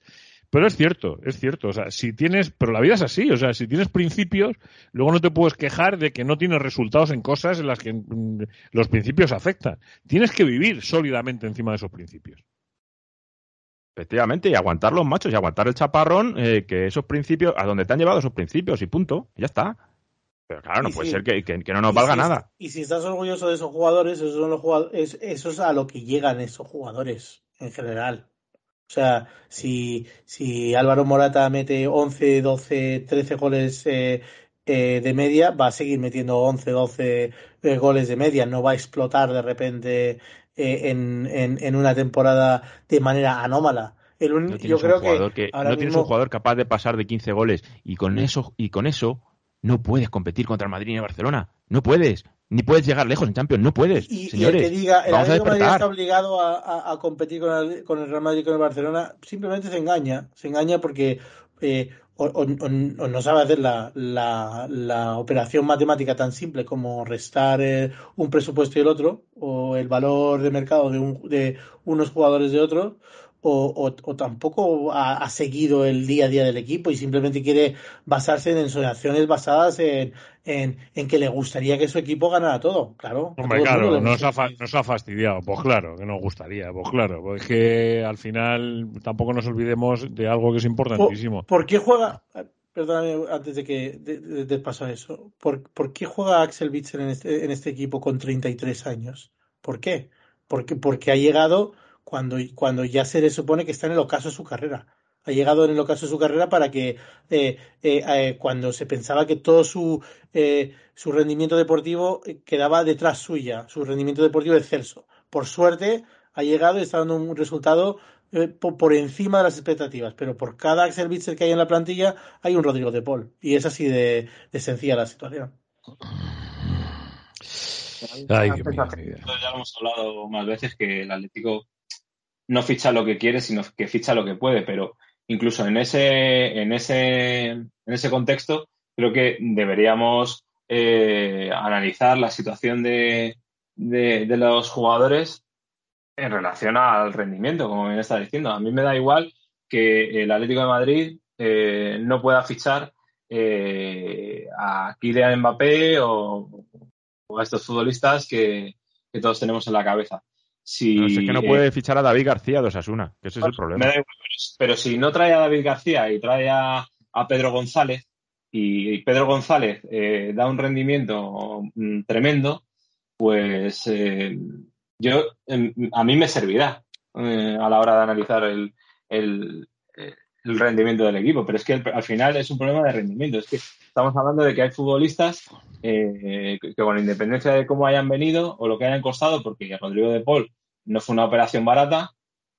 B: Pero es cierto, es cierto. O sea, si tienes. Pero la vida es así. O sea, si tienes principios, luego no te puedes quejar de que no tienes resultados en cosas en las que mm, los principios afectan. Tienes que vivir sólidamente encima de esos principios.
D: Efectivamente, y aguantar los machos y aguantar el chaparrón, eh, que esos principios, a donde te han llevado esos principios y punto, y ya está. Pero claro, no y puede sí. ser que, que, que, no nos valga
E: si
D: nada.
E: Y si estás orgulloso de esos jugadores, esos son los jugadores, eso es a lo que llegan esos jugadores en general. O sea, si, si Álvaro Morata mete 11, 12, 13 goles eh, eh, de media, va a seguir metiendo 11, 12 eh, goles de media, no va a explotar de repente eh, en, en, en, una temporada de manera anómala. El un,
D: no
E: yo creo
D: que,
E: que
D: no tienes
E: mismo...
D: un jugador capaz de pasar de 15 goles y con eso y con eso no puedes competir contra el Madrid y el Barcelona. No puedes. Ni puedes llegar lejos en Champions, no puedes.
E: Y,
D: señores,
E: y el que diga, el Atlético Madrid está obligado a, a, a competir con el, con el, Real Madrid y con el Barcelona, simplemente se engaña. Se engaña porque eh, o, no sabe hacer la, la, la, operación matemática tan simple como restar eh, un presupuesto y el otro, o el valor de mercado de, un, de unos jugadores de otros, o, o, tampoco ha, ha, seguido el día a día del equipo y simplemente quiere basarse en ensoñaciones basadas en, en, en, que le gustaría que su equipo ganara todo. Claro.
B: Hombre, claro, nos ha, nos ha, fastidiado. Pues claro, que nos gustaría. Pues claro, pues que al final tampoco nos olvidemos de algo que es importantísimo.
E: ¿Por, ¿por qué juega? Perdóname, antes de que de, de, de paso a eso. ¿Por, ¿Por, qué juega Axel Witzel en este, en este equipo con 33 años? ¿Por qué? Porque, porque ha llegado cuando, cuando ya se le supone que está en el ocaso de su carrera. ha llegado en el ocaso de su carrera para que eh, eh, eh, cuando se pensaba que todo su, su rendimiento deportivo quedaba detrás suya, su rendimiento deportivo excelso. Por suerte ha llegado y está dando un resultado por, encima de las expectativas, pero por cada Axel Witzel que hay en la plantilla hay un Rodrigo de Paul y es así de, de sencilla la situación.
C: Ay, ya lo hemos hablado más veces que el Atlético no ficha lo que quiere, sino que ficha lo que puede, pero incluso en ese, en ese, en ese contexto, creo que deberíamos eh, analizar la situación de, de, los jugadores en relación al rendimiento, como bien está diciendo. A mí me da igual que el Atlético de Madrid eh, no pueda fichar eh, a Kylian Mbappé o, a estos futbolistas que, todos tenemos en la cabeza. Si,
D: no, sé que no puede fichar a David García de Osasuna, que ese es el problema.
C: pero, si no trae a David García y trae a, Pedro González, y, Pedro González eh, da un rendimiento mm, tremendo, pues eh, yo em, a mí me servirá eh, a la hora de analizar el, el, rendimiento del equipo. Pero es que al final es un problema de rendimiento. Es que estamos hablando de que hay futbolistas eh, que, con independencia de cómo hayan venido o lo que hayan costado, porque Rodrigo de Paul no fue una operación barata,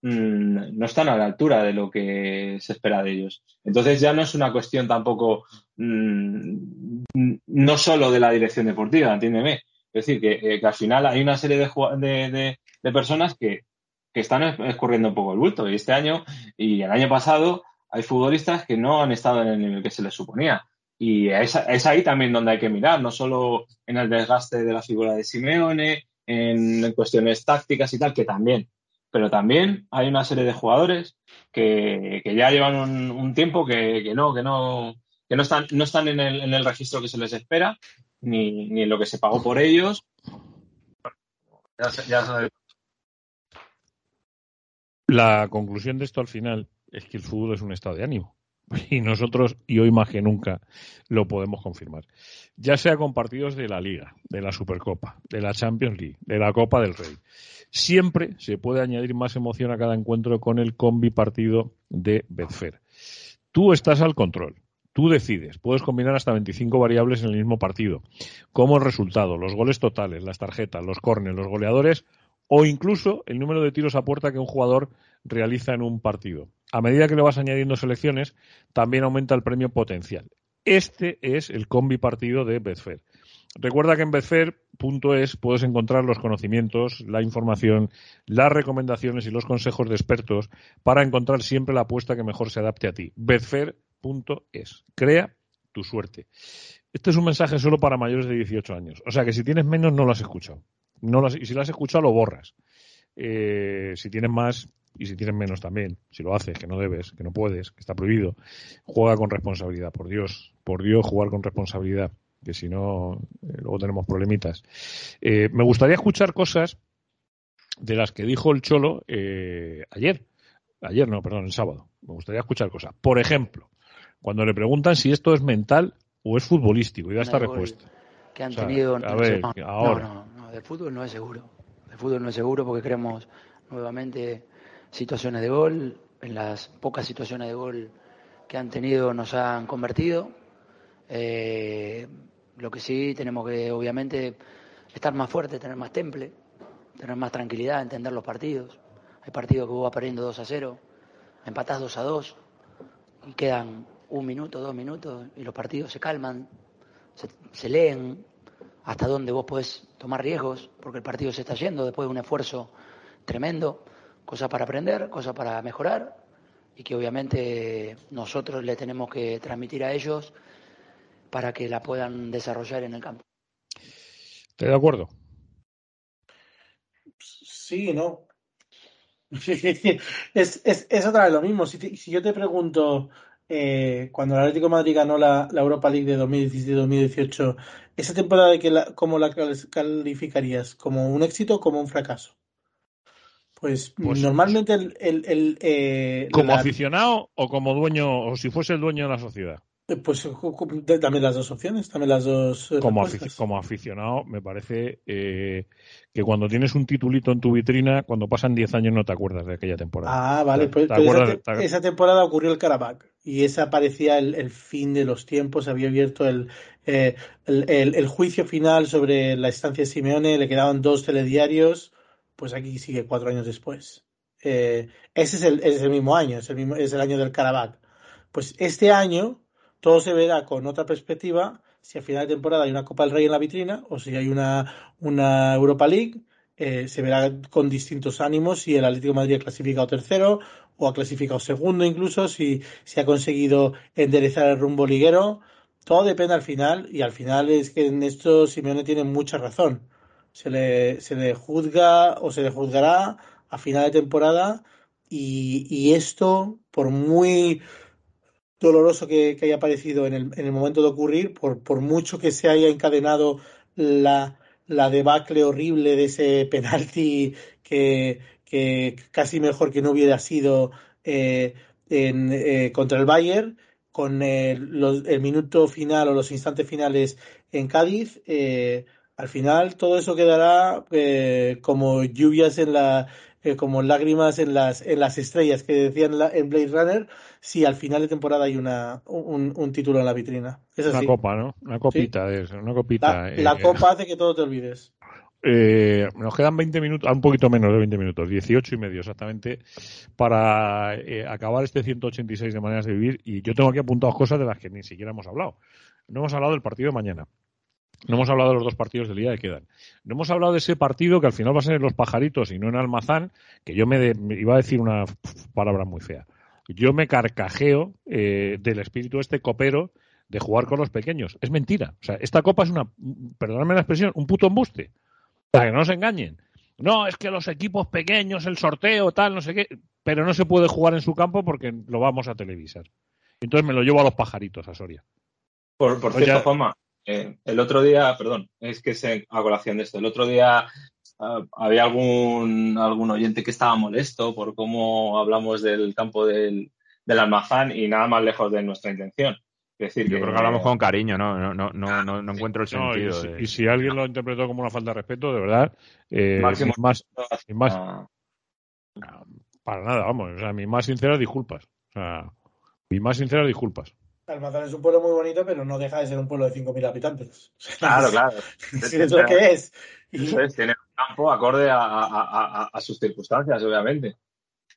C: mm, no están a la altura de lo que se espera de ellos. Entonces ya no es una cuestión tampoco, mm, no solo de la dirección deportiva, entiéndeme. Es decir, que, eh, al final hay una serie de, de, personas que, que, están escurriendo un poco el bulto. Y este año y el año pasado hay futbolistas que no han estado en el nivel que se les suponía. Y es, ahí también donde hay que mirar, no solo en el desgaste de la figura de Simeone, en, cuestiones tácticas y tal, que también, pero también hay una serie de jugadores que, ya llevan un, tiempo que, no, que no, que no están, no están en el, en el registro que se les espera, ni, ni en lo que se pagó por ellos.
B: La conclusión de esto al final es que el fútbol es un estado de ánimo. Y nosotros, y hoy más que nunca, lo podemos confirmar. Ya sea con partidos de la Liga, de la Supercopa, de la Champions League, de la Copa del Rey. Siempre se puede añadir más emoción a cada encuentro con el combi partido de Betfair. Tú estás al control. Tú decides, puedes combinar hasta 25 variables en el mismo partido, como el resultado, los goles totales, las tarjetas, los córneres, los goleadores o incluso el número de tiros a puerta que un jugador realiza en un partido a medida que le vas añadiendo selecciones, también aumenta el premio potencial. Este es el combi partido de Betfair. Recuerda que en betfair.es puedes encontrar los conocimientos, la información, las recomendaciones y los consejos de expertos para encontrar siempre la apuesta que mejor se adapte a ti. Betfair.es. Crea tu suerte. Este es un mensaje solo para mayores de 18 años. O sea que si tienes menos no lo has escuchado. No y si lo has escuchado lo borras. Eh, si tienes más, y si tienes menos también, si lo haces, que no debes, que no puedes, que está prohibido, juega con responsabilidad, por Dios, por Dios, jugar con responsabilidad, que si no, eh, luego tenemos problemitas. Eh, me gustaría escuchar cosas de las que dijo el Cholo eh, ayer, ayer no, perdón, el sábado, me gustaría escuchar cosas. Por ejemplo, cuando le preguntan si esto es mental o es futbolístico, y da esta respuesta.
F: Que han tenido.
B: A ver, ahora.
F: No, no, del fútbol no es seguro. Del fútbol no es seguro porque creemos nuevamente situaciones de gol, en las pocas situaciones de gol que han tenido nos han convertido. Eh, lo que sí tenemos que, obviamente, estar más fuerte, tener más temple, tener más tranquilidad, entender los partidos. Hay partidos que vos vas perdiendo 2 a 0, empatás 2 a 2 y quedan un minuto, dos minutos y los partidos se calman, se, se leen hasta dónde vos podés tomar riesgos porque el partido se está yendo después de un esfuerzo tremendo cosas para aprender, cosas para mejorar y que obviamente nosotros le tenemos que transmitir a ellos para que la puedan desarrollar en el campo.
B: ¿Estás de acuerdo?
E: Sí, no. es, es, es, otra vez lo mismo. Si, si yo te pregunto, eh, cuando el Atlético de Madrid ganó la, la Europa League de 2017-2018, ¿esa temporada de que la, cómo la calificarías? ¿Como un éxito o como un fracaso? Pues, pues, normalmente el... el,
B: eh, ¿Como aficionado o como dueño, o si fuese el dueño de la sociedad?
E: Pues dame las dos opciones, dame las dos.
B: Como, como aficionado, me parece eh, que cuando tienes un titulito en tu vitrina, cuando pasan 10 años no te acuerdas de aquella temporada.
E: Ah, vale, pues, esa, temporada ocurrió el Karabakh y esa parecía el, fin de los tiempos. Había abierto eh, el, el, juicio final sobre la estancia de Simeone, le quedaban dos telediarios, pues aquí sigue cuatro años después. Eh, ese es el, es el mismo año, es el, mismo, es el año del Karabakh. Pues este año todo se verá con otra perspectiva si a final de temporada hay una Copa del Rey en la vitrina o si hay una, una Europa League. Eh, se verá con distintos ánimos si el Atlético Madrid ha clasificado tercero o ha clasificado segundo incluso, si, si ha conseguido enderezar el rumbo liguero. Todo depende al final y al final es que en esto Simeone tiene mucha razón. Se le, se le juzga o se le juzgará a final de temporada y, y esto, por muy doloroso que, haya aparecido en el, en el, momento de ocurrir, por, por mucho que se haya encadenado la, la debacle horrible de ese penalti que, casi mejor que no hubiera sido eh, en, eh, contra el Bayern, con el, minuto final o los instantes finales en Cádiz, eh, al final todo eso quedará como lluvias en la, como lágrimas en las, en las estrellas que decían en Blade Runner, si al final de temporada hay una, un, título en la vitrina.
B: una copa, ¿no? Una copita, una copita.
E: La, eh, copa hace que todo te olvides.
B: Eh, nos quedan 20 minutos, un poquito menos de 20 minutos, 18 y medio exactamente, para eh, acabar este 186 de maneras de vivir. Y yo tengo aquí apuntadas cosas de las que ni siquiera hemos hablado. No hemos hablado del partido de mañana. No hemos hablado de los dos partidos del día que quedan. No hemos hablado de ese partido que al final va a ser en los pajaritos y no en Almazán, que yo me, iba a decir una palabra muy fea. Yo me carcajeo eh, del espíritu este copero de jugar con los pequeños. Es mentira. O sea, esta copa es una, perdóname la expresión, un puto embuste. Para que no nos engañen. No, es que los equipos pequeños, el sorteo, tal, no sé qué, pero no se puede jugar en su campo porque lo vamos a televisar. Entonces me lo llevo a los pajaritos, a Soria.
C: Por, por cierto, Fama, eh, el otro día, perdón, es que se a colación de esto, el otro día ah, había algún, algún oyente que estaba molesto por cómo hablamos del campo del, del almazán y nada más lejos de nuestra intención. Es decir,
D: Yo creo que hablamos con cariño, ¿no? No, no, no, no, no encuentro el sentido.
B: y, si, alguien lo interpretó como una falta de respeto, de verdad, eh, sin más, más, para nada, vamos, o sea, mis más sinceras disculpas. O sea, mis más sinceras disculpas.
E: Almazán es un pueblo muy bonito, pero no deja de ser un pueblo de 5.000 habitantes.
C: Claro, claro.
E: es lo que es.
C: tiene un campo acorde a, sus circunstancias, obviamente.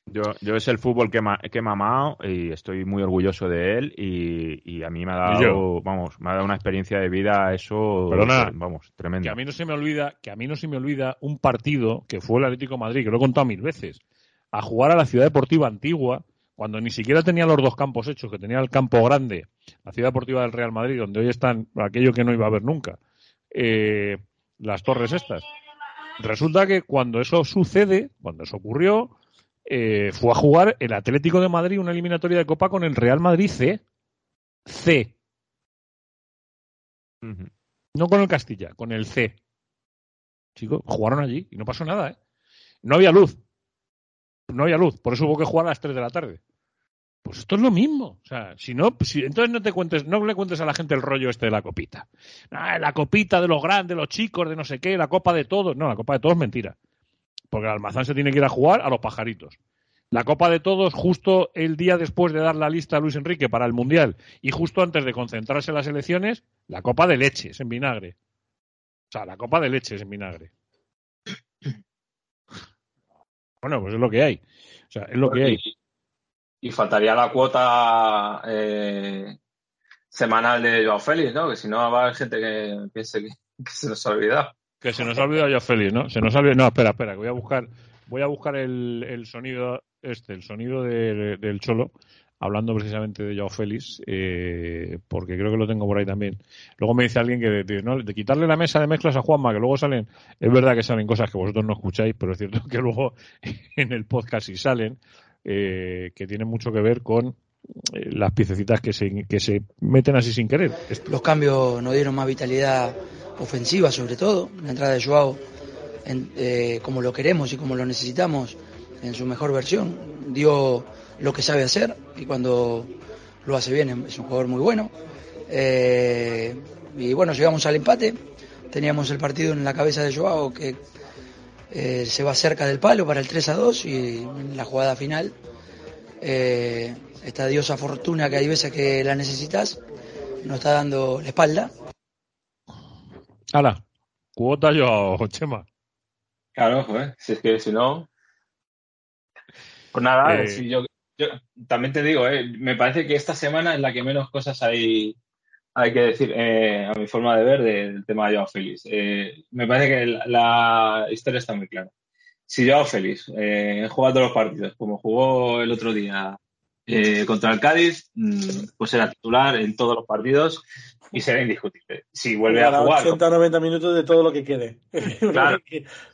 D: Yo, yo es el fútbol que, que he mamado y estoy muy orgulloso de él y, a mí me ha dado, vamos, me ha dado una experiencia de vida eso, vamos, tremendo.
B: Que a mí no se me olvida, que a mí no se me olvida un partido que fue el Atlético Madrid, que lo he contado mil veces, a jugar a la Ciudad Deportiva Antigua cuando ni siquiera tenía los dos campos hechos, que tenía el campo grande, la ciudad deportiva del Real Madrid, donde hoy están aquello que no iba a haber nunca, eh, las torres estas. Resulta que cuando eso sucede, cuando eso ocurrió, eh, fue a jugar el Atlético de Madrid una eliminatoria de Copa con el Real Madrid C. C. No con el Castilla, con el C. Chicos, jugaron allí y no pasó nada, ¿eh? No había luz no había luz, por eso hubo que jugar a las 3 de la tarde. Pues esto es lo mismo. O sea, si no, si, entonces no te cuentes, no le cuentes a la gente el rollo este de la copita. la copita de los grandes, los chicos, de no sé qué, la copa de todos. No, la copa de todos es mentira. Porque el almazán se tiene que ir a jugar a los pajaritos. La copa de todos justo el día después de dar la lista a Luis Enrique para el Mundial y justo antes de concentrarse en las elecciones, la copa de leches en vinagre. O sea, la copa de leches en vinagre. Bueno, pues es lo que hay. O sea, es lo que hay.
C: Y, faltaría la cuota eh, semanal de Joao Félix, ¿no? Que si no va a haber gente que piense que, se nos ha olvidado.
B: Que se nos ha olvidado Joao Félix, ¿no? Se nos ha olvidado... No, espera, espera, que voy a buscar, voy a buscar el, el sonido este, el sonido del Cholo, hablando precisamente de Joao Félix, eh, porque creo que lo tengo por ahí también. Luego me dice alguien que de, quitarle la mesa de mezclas a Juanma, que luego salen, es verdad que salen cosas que vosotros no escucháis, pero es cierto que luego en el podcast sí salen, eh, que tienen mucho que ver con eh, las piececitas que se, que se meten así sin querer.
F: Los cambios nos dieron más vitalidad ofensiva, sobre todo, la entrada de Joao, como lo queremos y como lo necesitamos en su mejor versión. Dio lo que sabe hacer y cuando lo hace bien, es un jugador muy bueno. Eh, y bueno, llegamos al empate, teníamos el partido en la cabeza de Joao que eh, se va cerca del palo para el 3 a 2 y en la jugada final, eh, esta diosa fortuna que hay veces que la necesitas, nos está dando la espalda.
B: Hala, cuota yo, Chema.
C: Claro, joder, si es que si no. Pues nada,
B: Eh,
C: si yo, yo también te digo, eh, me parece que esta semana es la que menos cosas hay, hay que decir, eh, a mi forma de ver, del tema de Joao Félix. Eh, me parece que la, la historia está muy clara. Si Joao Félix eh, juega todos los partidos, como jugó el otro día eh, contra el Cádiz, mm, pues será titular en todos los partidos y será indiscutible. Si vuelve a jugar
E: 80 o 90 minutos de todo lo que quede.
C: Claro.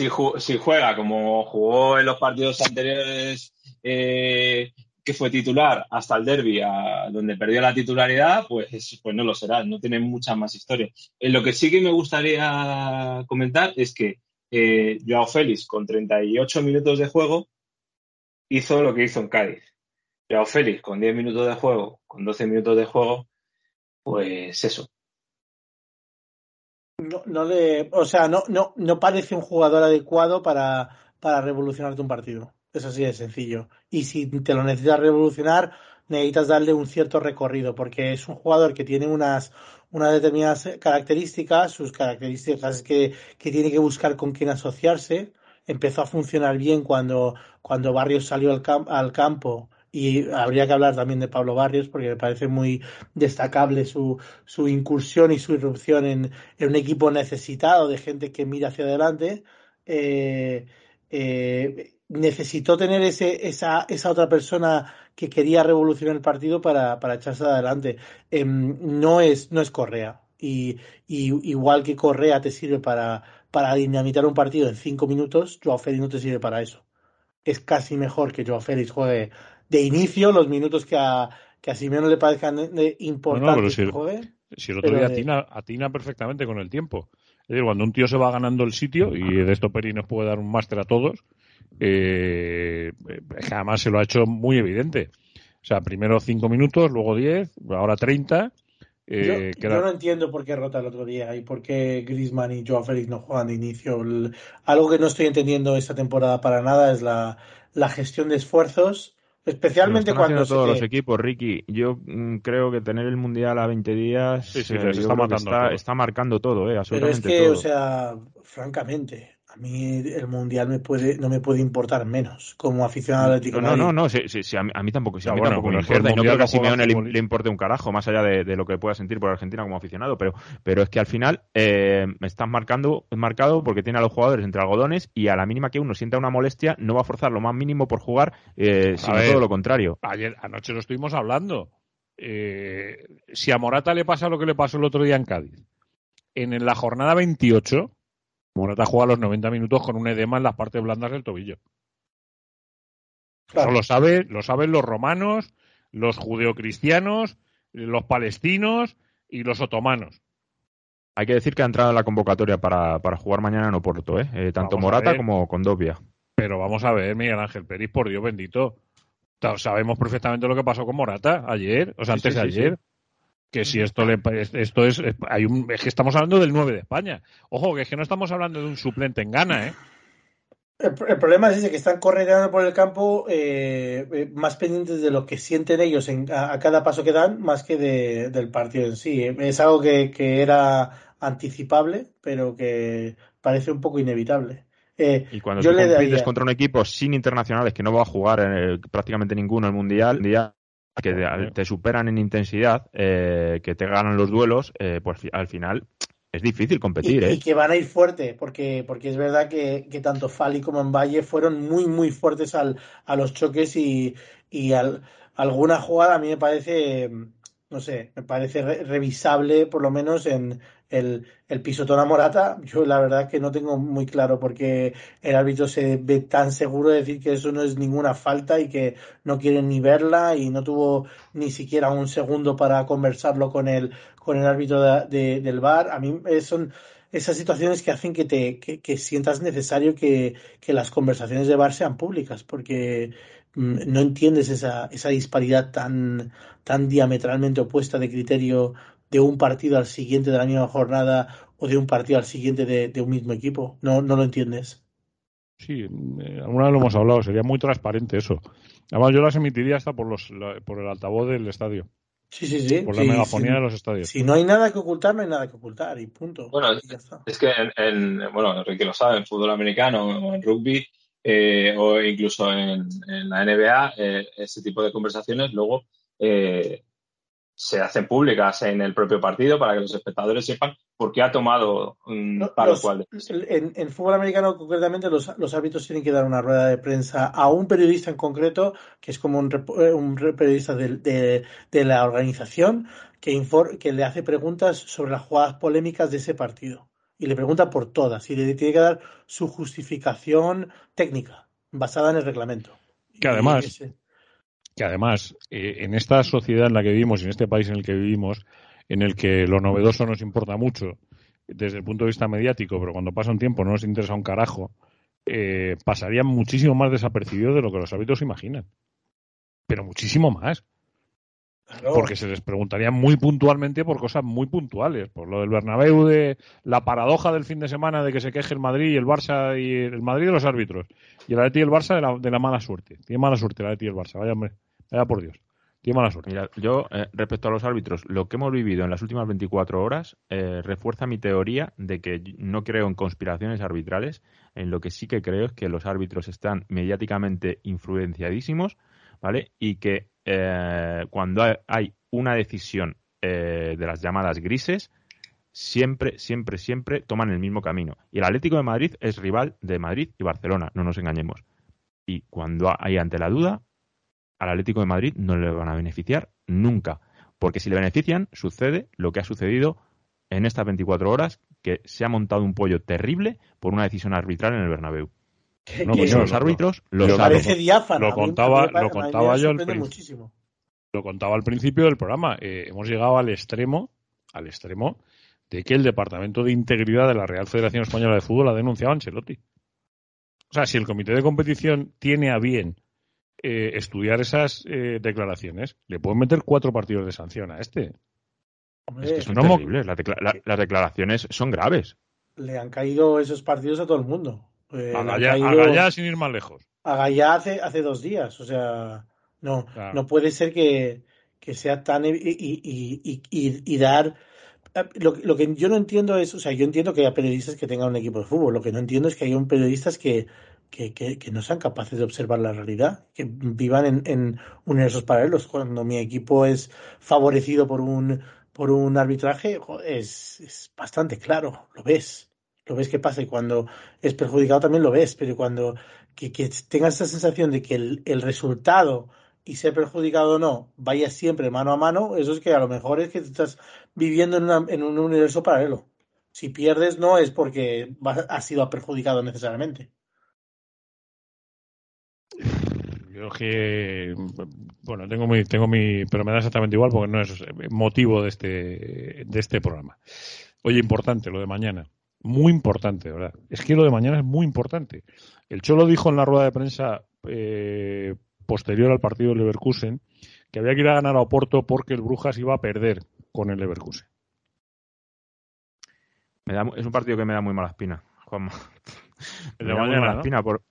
C: si, ju- si juega como jugó en los partidos anteriores eh, que fue titular hasta el derby donde perdió la titularidad, pues, pues no lo será, no tiene muchas más historias. Eh, lo que sí que me gustaría comentar es que eh, Joao Félix con 38 minutos de juego hizo lo que hizo en Cádiz. Joao Félix con 10 minutos de juego, con 12 minutos de juego, pues eso.
E: No, no le, o sea, no, no, no parece un jugador adecuado para, para revolucionarte un partido. Eso así de sencillo. Y si te lo necesitas revolucionar, necesitas darle un cierto recorrido, porque es un jugador que tiene unas, unas determinadas características. Sus características es que, que tiene que buscar con quién asociarse. Empezó a funcionar bien cuando, cuando Barrios salió al, al campo. Y habría que hablar también de Pablo Barrios, porque me parece muy destacable su, su incursión y su irrupción en, en un equipo necesitado de gente que mira hacia adelante. Eh, eh, necesitó tener ese, esa, esa otra persona que quería revolucionar el partido para, para echarse adelante. Eh, no, es, no es Correa. Y, y igual que Correa te sirve para, para dinamitar un partido en cinco minutos, Joao Félix no te sirve para eso. Es casi mejor que Joao Félix juegue de inicio los minutos que a, que a Simeone le parezcan eh,
B: No, no, pero
E: importantes
B: si, el otro
E: pero
B: día atina, atina perfectamente con el tiempo. Es decir, cuando un tío se va ganando el sitio, y de esto Peri nos puede dar un máster a todos, eh, además se lo ha hecho muy evidente. O sea, primero cinco minutos, luego 10, ahora 30. Eh,
E: yo,
B: queda-
E: yo no entiendo por qué rota el otro día y por qué Griezmann y Joao Félix no juegan de inicio. El- algo que no estoy entendiendo esta temporada para nada es la, la gestión de esfuerzos, especialmente cuando
D: haciendo todos
E: se
D: los equipos, Ricky. Yo mm, creo que tener el Mundial a 20 días
B: Sí, sí,
D: eh,
B: está matando
D: está,
B: todo.
D: está marcando todo, eh,
E: Pero es
D: absolutamente
E: que,
D: todo.
E: o sea, francamente, a mí el mundial me puede, no me puede importar menos como aficionado al Atlético de
D: No, no, no, no, sí, sí, sí, a, mí, a mí tampoco, sí, a mí
B: bueno,
D: tampoco me
B: pero es que el
D: importa y no creo que a Simeone le, importe un carajo, más allá de, de lo que pueda sentir por Argentina como aficionado, pero, pero es que al final eh, me estás marcando, marcado porque tiene a los jugadores entre algodones y a la mínima que uno sienta una molestia no va a forzar lo más mínimo por jugar, eh, sino
B: ver.
D: todo lo contrario.
B: Ayer, anoche lo estuvimos hablando. Eh, si a Morata le pasa lo que le pasó el otro día en Cádiz, en la jornada 28, Morata juega los 90 minutos con un edema en las partes blandas del tobillo.
E: Claro.
B: Eso lo, sabe, lo saben los romanos, los judeocristianos, los palestinos y los otomanos.
D: Hay que decir que ha entrado en la convocatoria para, para jugar mañana en Oporto, ¿eh? Eh, tanto
B: Vamos
D: Morata como Condovia.
B: Pero vamos a ver, Miguel Ángel Peris, por Dios bendito. Sabemos perfectamente lo que pasó con Morata ayer, o sea,
D: Sí,
B: antes
D: sí,
B: de
D: sí,
B: ayer. Que si esto le esto es, hay un, es que estamos hablando del 9 de España. Ojo, que es que no estamos hablando de un suplente en gana, ¿eh?
E: El, el problema es ese, que están correteando por el campo eh, eh, más pendientes de lo que sienten ellos en- a, a cada paso que dan, más que de- del partido en sí. Eh, Es algo que, que era anticipable, pero que parece un poco inevitable. Eh,
D: Y cuando
E: yo
D: tú
E: le
D: compites
E: daría,
D: contra un equipo sin internacionales que no va a jugar eh, prácticamente ninguno el mundial, mundial, que te, te superan en intensidad, eh, que te ganan los duelos, eh, pues al final es difícil competir,
E: y,
D: ¿eh?
E: y que van a ir fuerte, porque, porque es verdad que, que tanto Fali como en Valle fueron muy, muy fuertes al, a los choques y, y al- alguna jugada a mí me parece, no sé, me parece re- revisable, por lo menos en el, el pisotón a Morata. Yo la verdad que no tengo muy claro por qué el árbitro se ve tan seguro de decir que eso no es ninguna falta y que no quiere ni verla y no tuvo ni siquiera un segundo para conversarlo con el, con el árbitro de- de- del VAR. A mí eh, son esas situaciones que hacen que te que, que sientas necesario que, que las conversaciones de VAR sean públicas, porque mm, no entiendes esa, esa disparidad tan, tan diametralmente opuesta de criterio de un partido al siguiente de la misma jornada o de un partido al siguiente de, de un mismo equipo. No, no lo entiendes.
B: Sí, eh, alguna vez lo hemos hablado, sería muy transparente eso. Además, yo las emitiría hasta por, los, la- por el altavoz del estadio,
E: Sí, sí, sí.
B: por
E: sí,
B: la megafonía
E: sí.
B: de los estadios.
E: Si no hay nada que ocultar, no hay nada que ocultar y punto.
C: Bueno,
E: Y ya está.
C: Es que en, en- bueno, Enrique lo sabe, en fútbol americano o en rugby eh, o incluso en, en la NBA, eh, ese tipo de conversaciones luego eh, se hacen públicas en el propio partido para que los espectadores sepan por qué ha tomado o
E: los-
C: cual
E: en, en fútbol americano, concretamente, los, los árbitros tienen que dar una rueda de prensa a un periodista en concreto, que es como un, eh, un re- periodista de, de la organización, que, infor- que le hace preguntas sobre las jugadas polémicas de ese partido. Y le pregunta por todas. Y le tiene que dar su justificación técnica, basada en el reglamento.
B: Que
E: Y
B: además-
E: ese-
B: que además, eh, en esta sociedad en la que vivimos y en este país en el que vivimos, en el que lo novedoso nos importa mucho desde el punto de vista mediático, pero cuando pasa un tiempo no nos interesa un carajo, eh, pasarían muchísimo más desapercibidos de lo que los árbitros imaginan. Pero muchísimo más.
E: claro.
B: Porque se les preguntaría muy puntualmente por cosas muy puntuales. Por lo del Bernabéu, de la paradoja del fin de semana de que se queje el Madrid y el Barça y el Madrid de los árbitros. Y el Atleti y el Barça de la, de la mala suerte. Tiene mala suerte el Atleti y el Barça. Vaya, hombre. Vaya por Dios. Tiene mala suerte.
D: Mira, yo, eh, respecto a los árbitros, lo que hemos vivido en las últimas 24 horas eh, refuerza mi teoría de que no creo en conspiraciones arbitrales. En lo que sí que creo es que los árbitros están mediáticamente influenciadísimos, ¿vale? Y que eh, cuando hay- una decisión de las llamadas grises, siempre, siempre, siempre toman el mismo camino. Y el Atlético de Madrid es rival de Madrid y Barcelona, no nos engañemos. Y cuando hay ante la duda, al Atlético de Madrid no le van a beneficiar nunca. Porque si le benefician, sucede lo que ha sucedido en estas 24 horas, que se ha montado un pollo terrible por una decisión arbitral en el Bernabéu.
B: no,
E: que
B: pues
D: los
B: lo-
D: árbitros
B: lo
D: lo
B: saben.
D: saben.
E: parece diáfano.
B: lo
E: mí-
B: contaba- lo contaba yo al principio. Lo contaba al principio del programa. Eh, hemos llegado al extremo, al extremo de que el Departamento de Integridad de la Real Federación Española de Fútbol ha denunciado a Ancelotti. O sea, si el comité de competición tiene a bien eh, estudiar esas eh, declaraciones, le pueden meter cuatro partidos de sanción a este.
E: Hombre,
D: Es que son terribles. Las, decla- la- las declaraciones son graves.
E: le han caído esos partidos a todo el mundo. Eh,
B: A Gallá,
E: caído
B: a Gallá sin ir más lejos.
E: a Gallá hace, hace dos días. O sea, no,
B: Claro.
E: no puede ser que, que sea tan. Y, y, y, y- y dar. eh, Lo, lo que yo no entiendo es, o sea, yo entiendo que haya periodistas que tengan un equipo de fútbol. Lo que no entiendo es que haya un periodistas que, que, que, que no sean capaces de observar la realidad, que vivan en, en universos paralelos. Cuando mi equipo es favorecido por un, por un arbitraje, es, es bastante claro, lo ves. Lo ves que pasa y cuando es perjudicado también lo ves, pero cuando que, que tengas esa sensación de que el, el resultado y ser perjudicado o no vaya siempre mano a mano, eso es que a lo mejor es que estás viviendo en, una- en un universo paralelo. Si pierdes no es porque has sido perjudicado necesariamente.
B: Yo es que, bueno, tengo mi, tengo mi, pero me da exactamente igual porque no es motivo de este, de este programa. Oye, importante lo de mañana. Muy importante, ¿verdad? Es que lo de mañana es muy importante. El Cholo dijo en la rueda de prensa eh, posterior al partido del Leverkusen que había que ir a ganar a Oporto porque el Brujas iba a perder con el Leverkusen.
D: Me da es un partido que me da muy mala espina, Juanma.
B: El
D: Me da muy mala
B: ¿no?
D: espina por...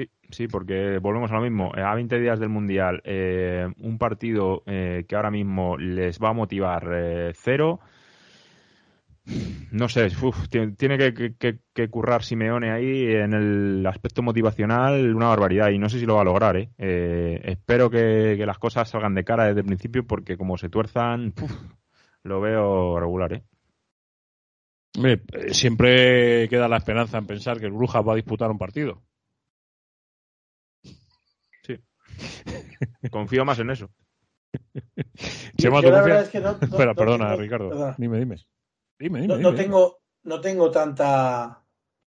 D: Sí, sí, porque volvemos a lo mismo. Eh, A 20 días del Mundial, eh, un partido eh, que ahora mismo les va a motivar cero. No sé, tiene, que, currar Simeone ahí en el aspecto motivacional una barbaridad y no sé si lo va a lograr. ¿eh? Espero que, las cosas salgan de cara desde el principio porque como se tuerzan, lo veo regular. eh,
B: siempre queda la esperanza en pensar que el Brujas va a disputar un partido.
D: Confío más en eso.
B: Chema,
E: Yo
B: ¿tú
E: la verdad es que no- no-
B: Espera,
E: no
B: perdona,
E: tengo-
B: Ricardo.
E: perdona.
B: Dime, dime. Dime, dime.
E: No,
B: dime,
E: no
B: dime.
E: tengo, no tengo tanta.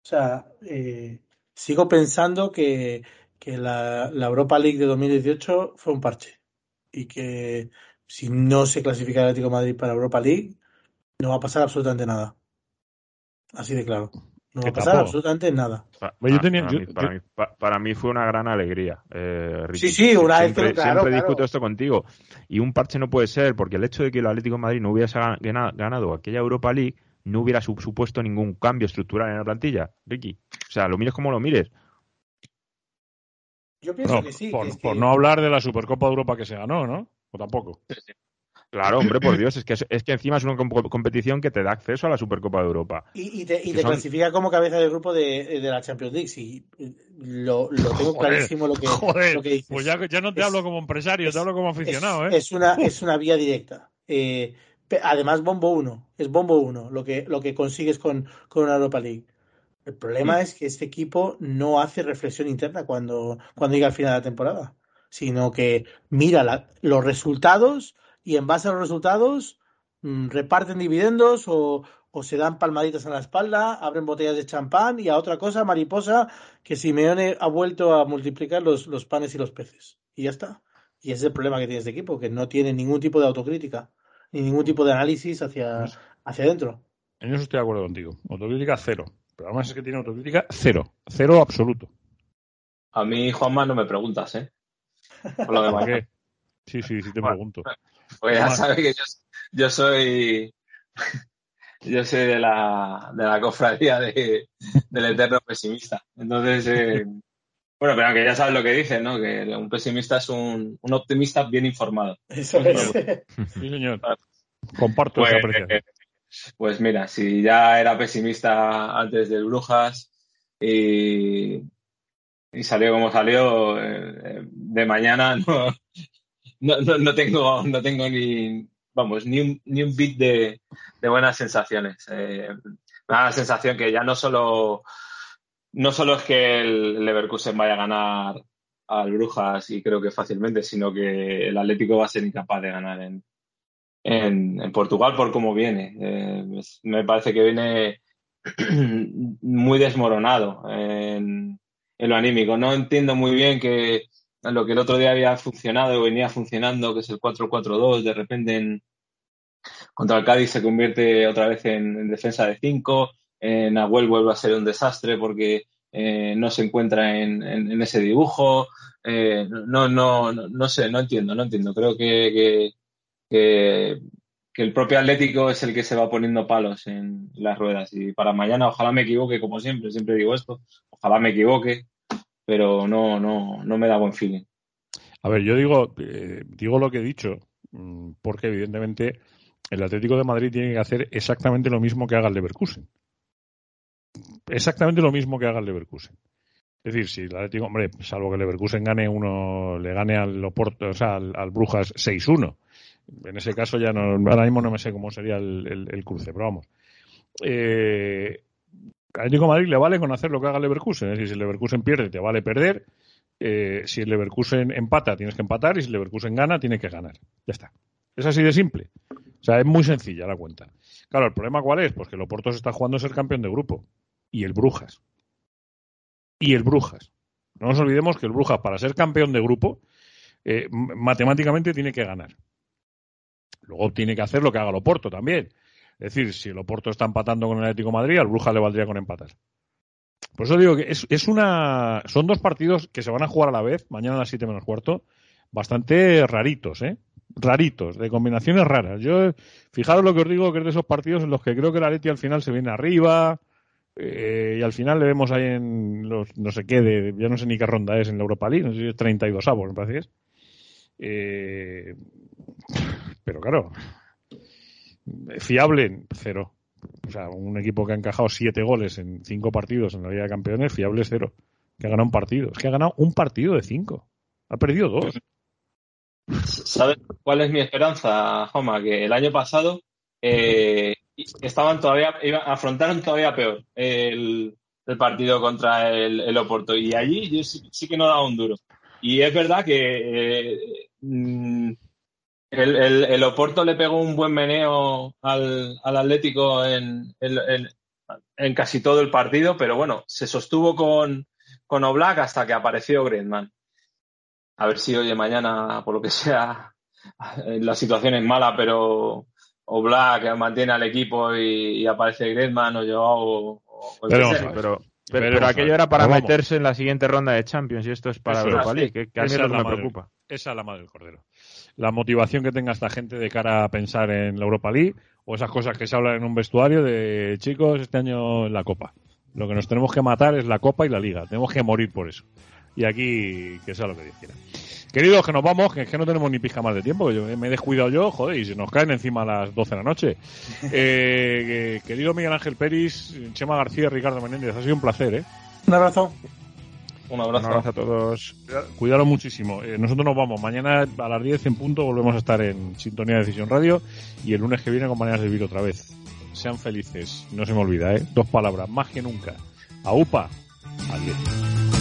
E: O sea, eh, sigo pensando que, que la, la Europa League de 2018 fue un parche. Y que si no se clasifica el Atlético de Madrid para Europa League, no va a pasar absolutamente nada. Así de claro. No va a pasar absolutamente nada.
B: Yo tenía-
D: para,
B: yo-
D: mí, para,
B: yo-
D: mí, pa- para mí fue una gran alegría. eh, Ricky.
E: Sí, sí, una vez que- claro,
D: siempre
E: claro.
D: discuto esto contigo. Y un parche no puede ser, porque el hecho de que el Atlético de Madrid no hubiese gan- gana- ganado aquella Europa League no hubiera su- supuesto ningún cambio estructural en la plantilla, Ricky. O sea, lo mires como lo mires.
E: Yo pienso
B: No,
E: que sí.
B: por,
E: que es
B: por
E: que-
B: no hablar de la Supercopa de Europa que se ganó, ¿no? O tampoco.
D: Claro, hombre, por Dios, es que, es, que encima es una com- competición que te da acceso a la Supercopa de Europa.
E: Y, y te, y
D: que
E: te
D: son-
E: clasifica como cabeza del grupo de, de la Champions League. Sí, lo, lo tengo
B: Joder,
E: clarísimo lo que,
B: Joder,
E: lo que dices.
B: pues ya, ya no te
E: Es-
B: hablo como empresario, te hablo como aficionado,
E: es,
B: ¿eh?
E: es una, es una vía directa. Eh, además, bombo 1. Es bombo 1 lo que, lo que consigues con, con una Europa League. El problema es que este equipo no hace reflexión interna cuando, cuando llega al final de la temporada, sino que mira la- los resultados y en base a los resultados mm, reparten dividendos o, o se dan palmaditas en la espalda, abren botellas de champán y a otra cosa, mariposa, que Simeone ha vuelto a multiplicar los, los panes y los peces. Y ya está. Y ese es el problema que tiene este equipo, que no tiene ningún tipo de autocrítica, ni ningún tipo de análisis hacia, hacia adentro.
B: En eso estoy de acuerdo contigo. Autocrítica cero. Pero además es que tiene autocrítica cero. Cero absoluto.
C: A mí, Juanma, no me preguntas, ¿eh? Por lo
B: ¿Para
C: demás.
B: qué? Sí, sí, sí te
C: Bueno.
B: pregunto.
C: Pues ya sabes que yo, yo soy. Yo soy de la, de la cofradía de, del eterno pesimista. Entonces, eh, bueno, pero aunque ya sabes lo que dicen, ¿no? Que un pesimista es un, un optimista bien informado.
E: Eso es.
B: Sí, señor. Comparto
C: Pues,
B: esa apreciación.
C: pues mira, si ya era pesimista antes del Brujas y, y salió como salió, eh, de mañana no, no, no, no tengo, no tengo ni, vamos, ni un, ni un bit de, de buenas sensaciones. Eh, da la sensación que ya no solo, no solo es que el Leverkusen vaya a ganar al Brujas y creo que fácilmente, sino que el Atlético va a ser incapaz de ganar en, en, en Portugal por cómo viene. Eh, me parece que viene muy desmoronado en, en lo anímico. No entiendo muy bien que lo que el otro día había funcionado, venía funcionando, que es el 4-4-2, de repente en, contra el Cádiz se convierte otra vez en, en defensa de 5, en Abuel vuelve a ser un desastre porque eh, no se encuentra en, ese dibujo. Eh, no, no, no, no sé, no entiendo, no entiendo. Creo que, que, que el propio Atlético es el que se va poniendo palos en las ruedas. Y para mañana, ojalá me equivoque, como siempre, siempre digo esto, ojalá me equivoque, pero no, no, no me da buen feeling.
B: A ver, yo digo, eh, digo lo que he dicho, mm, porque evidentemente el Atlético de Madrid tiene que hacer exactamente lo mismo que haga el Leverkusen. Exactamente lo mismo que haga el Leverkusen. Es decir, si el Atlético, hombre, salvo que el Leverkusen gane uno, le gane al Oporto, o sea, al, al Brujas 6-1. En ese caso ya no, ahora mismo no me sé cómo sería el, el- el cruce, pero vamos. Eh, Atlético de Madrid le vale con hacer lo que haga Leverkusen. Es decir, si el Leverkusen pierde, te vale perder. Eh, si el Leverkusen empata, tienes que empatar. Y si el Leverkusen gana, tiene que ganar. Ya está. Es así de simple. O sea, es muy sencilla la cuenta. Claro, el problema cuál es? Pues que el Oporto se está jugando a ser campeón de grupo. Y el Brujas. Y el Brujas. No nos olvidemos que el Brujas, para ser campeón de grupo, eh, matemáticamente tiene que ganar. Luego tiene que hacer lo que haga el Oporto también. Es decir, si el Oporto está empatando con el Atlético Madrid, al Brujas le valdría con empatar. Por eso digo que es, es una. Son dos partidos que se van a jugar a la vez, mañana a las 7 menos cuarto, bastante raritos, ¿eh? Raritos, de combinaciones raras. Yo, fijaros lo que os digo, que es de esos partidos en los que creo que el Atleti al final se viene arriba, eh, y al final le vemos ahí en los, no sé qué, de, ya no sé ni qué ronda es en la Europa League, no sé si es 32 avos, me parece que es. Eh, pero claro, fiable, cero. O sea, un equipo que ha encajado siete goles en cinco partidos en la Liga de Campeones, fiable cero. Que ha ganado un partido. Es que ha ganado un partido de cinco. Ha perdido dos.
C: ¿Sabes cuál es mi esperanza, Joma? Que el año pasado eh, estaban todavía, afrontaron todavía peor el, partido contra el, el Oporto. Y allí yo sí, sí que no daba un duro. Y es verdad que eh, mm, el, el- el Oporto le pegó un buen meneo al, al Atlético en, en- en- en casi todo el partido, pero bueno, se sostuvo con, con Oblak hasta que apareció Griezmann. A ver si oye mañana, por lo que sea, la situación es mala, pero Oblak mantiene al equipo y, y aparece Griezmann o Joao o,
B: Pero,
C: sea.
D: Pero, pero, aquello era para
B: vamos.
D: meterse en la siguiente ronda de Champions y esto es para
B: Eso
D: Europa
C: es.
D: League, que, que a mí es lo que me
B: madre.
D: preocupa.
B: Esa es la madre del cordero. La motivación que tenga esta gente de cara a pensar en la Europa League o esas cosas que se hablan en un vestuario de chicos este año en la Copa. Lo que nos tenemos que matar es la Copa y la Liga. Tenemos que morir por eso. Y aquí, que sea lo que Dios quiera. Queridos, que nos vamos, que es que no tenemos ni pizca más de tiempo, que yo me he descuidado yo, joder, y se nos caen encima a las 12 de la noche. Eh, que- querido Miguel Ángel Peris, Chema García, Ricardo Menéndez, ha sido un placer, ¿eh?
E: Un abrazo.
C: Un
D: Un
C: abrazo.
D: abrazo a todos.
B: Cuidado muchísimo. Eh, nosotros nos vamos. Mañana a las 10 en punto volvemos a estar en Sintonía de Decisión Radio y el lunes que viene con Maneras de Vivir otra vez. Sean felices. No se me olvida, ¿eh? Dos palabras, más que nunca. A UPA. Adiós.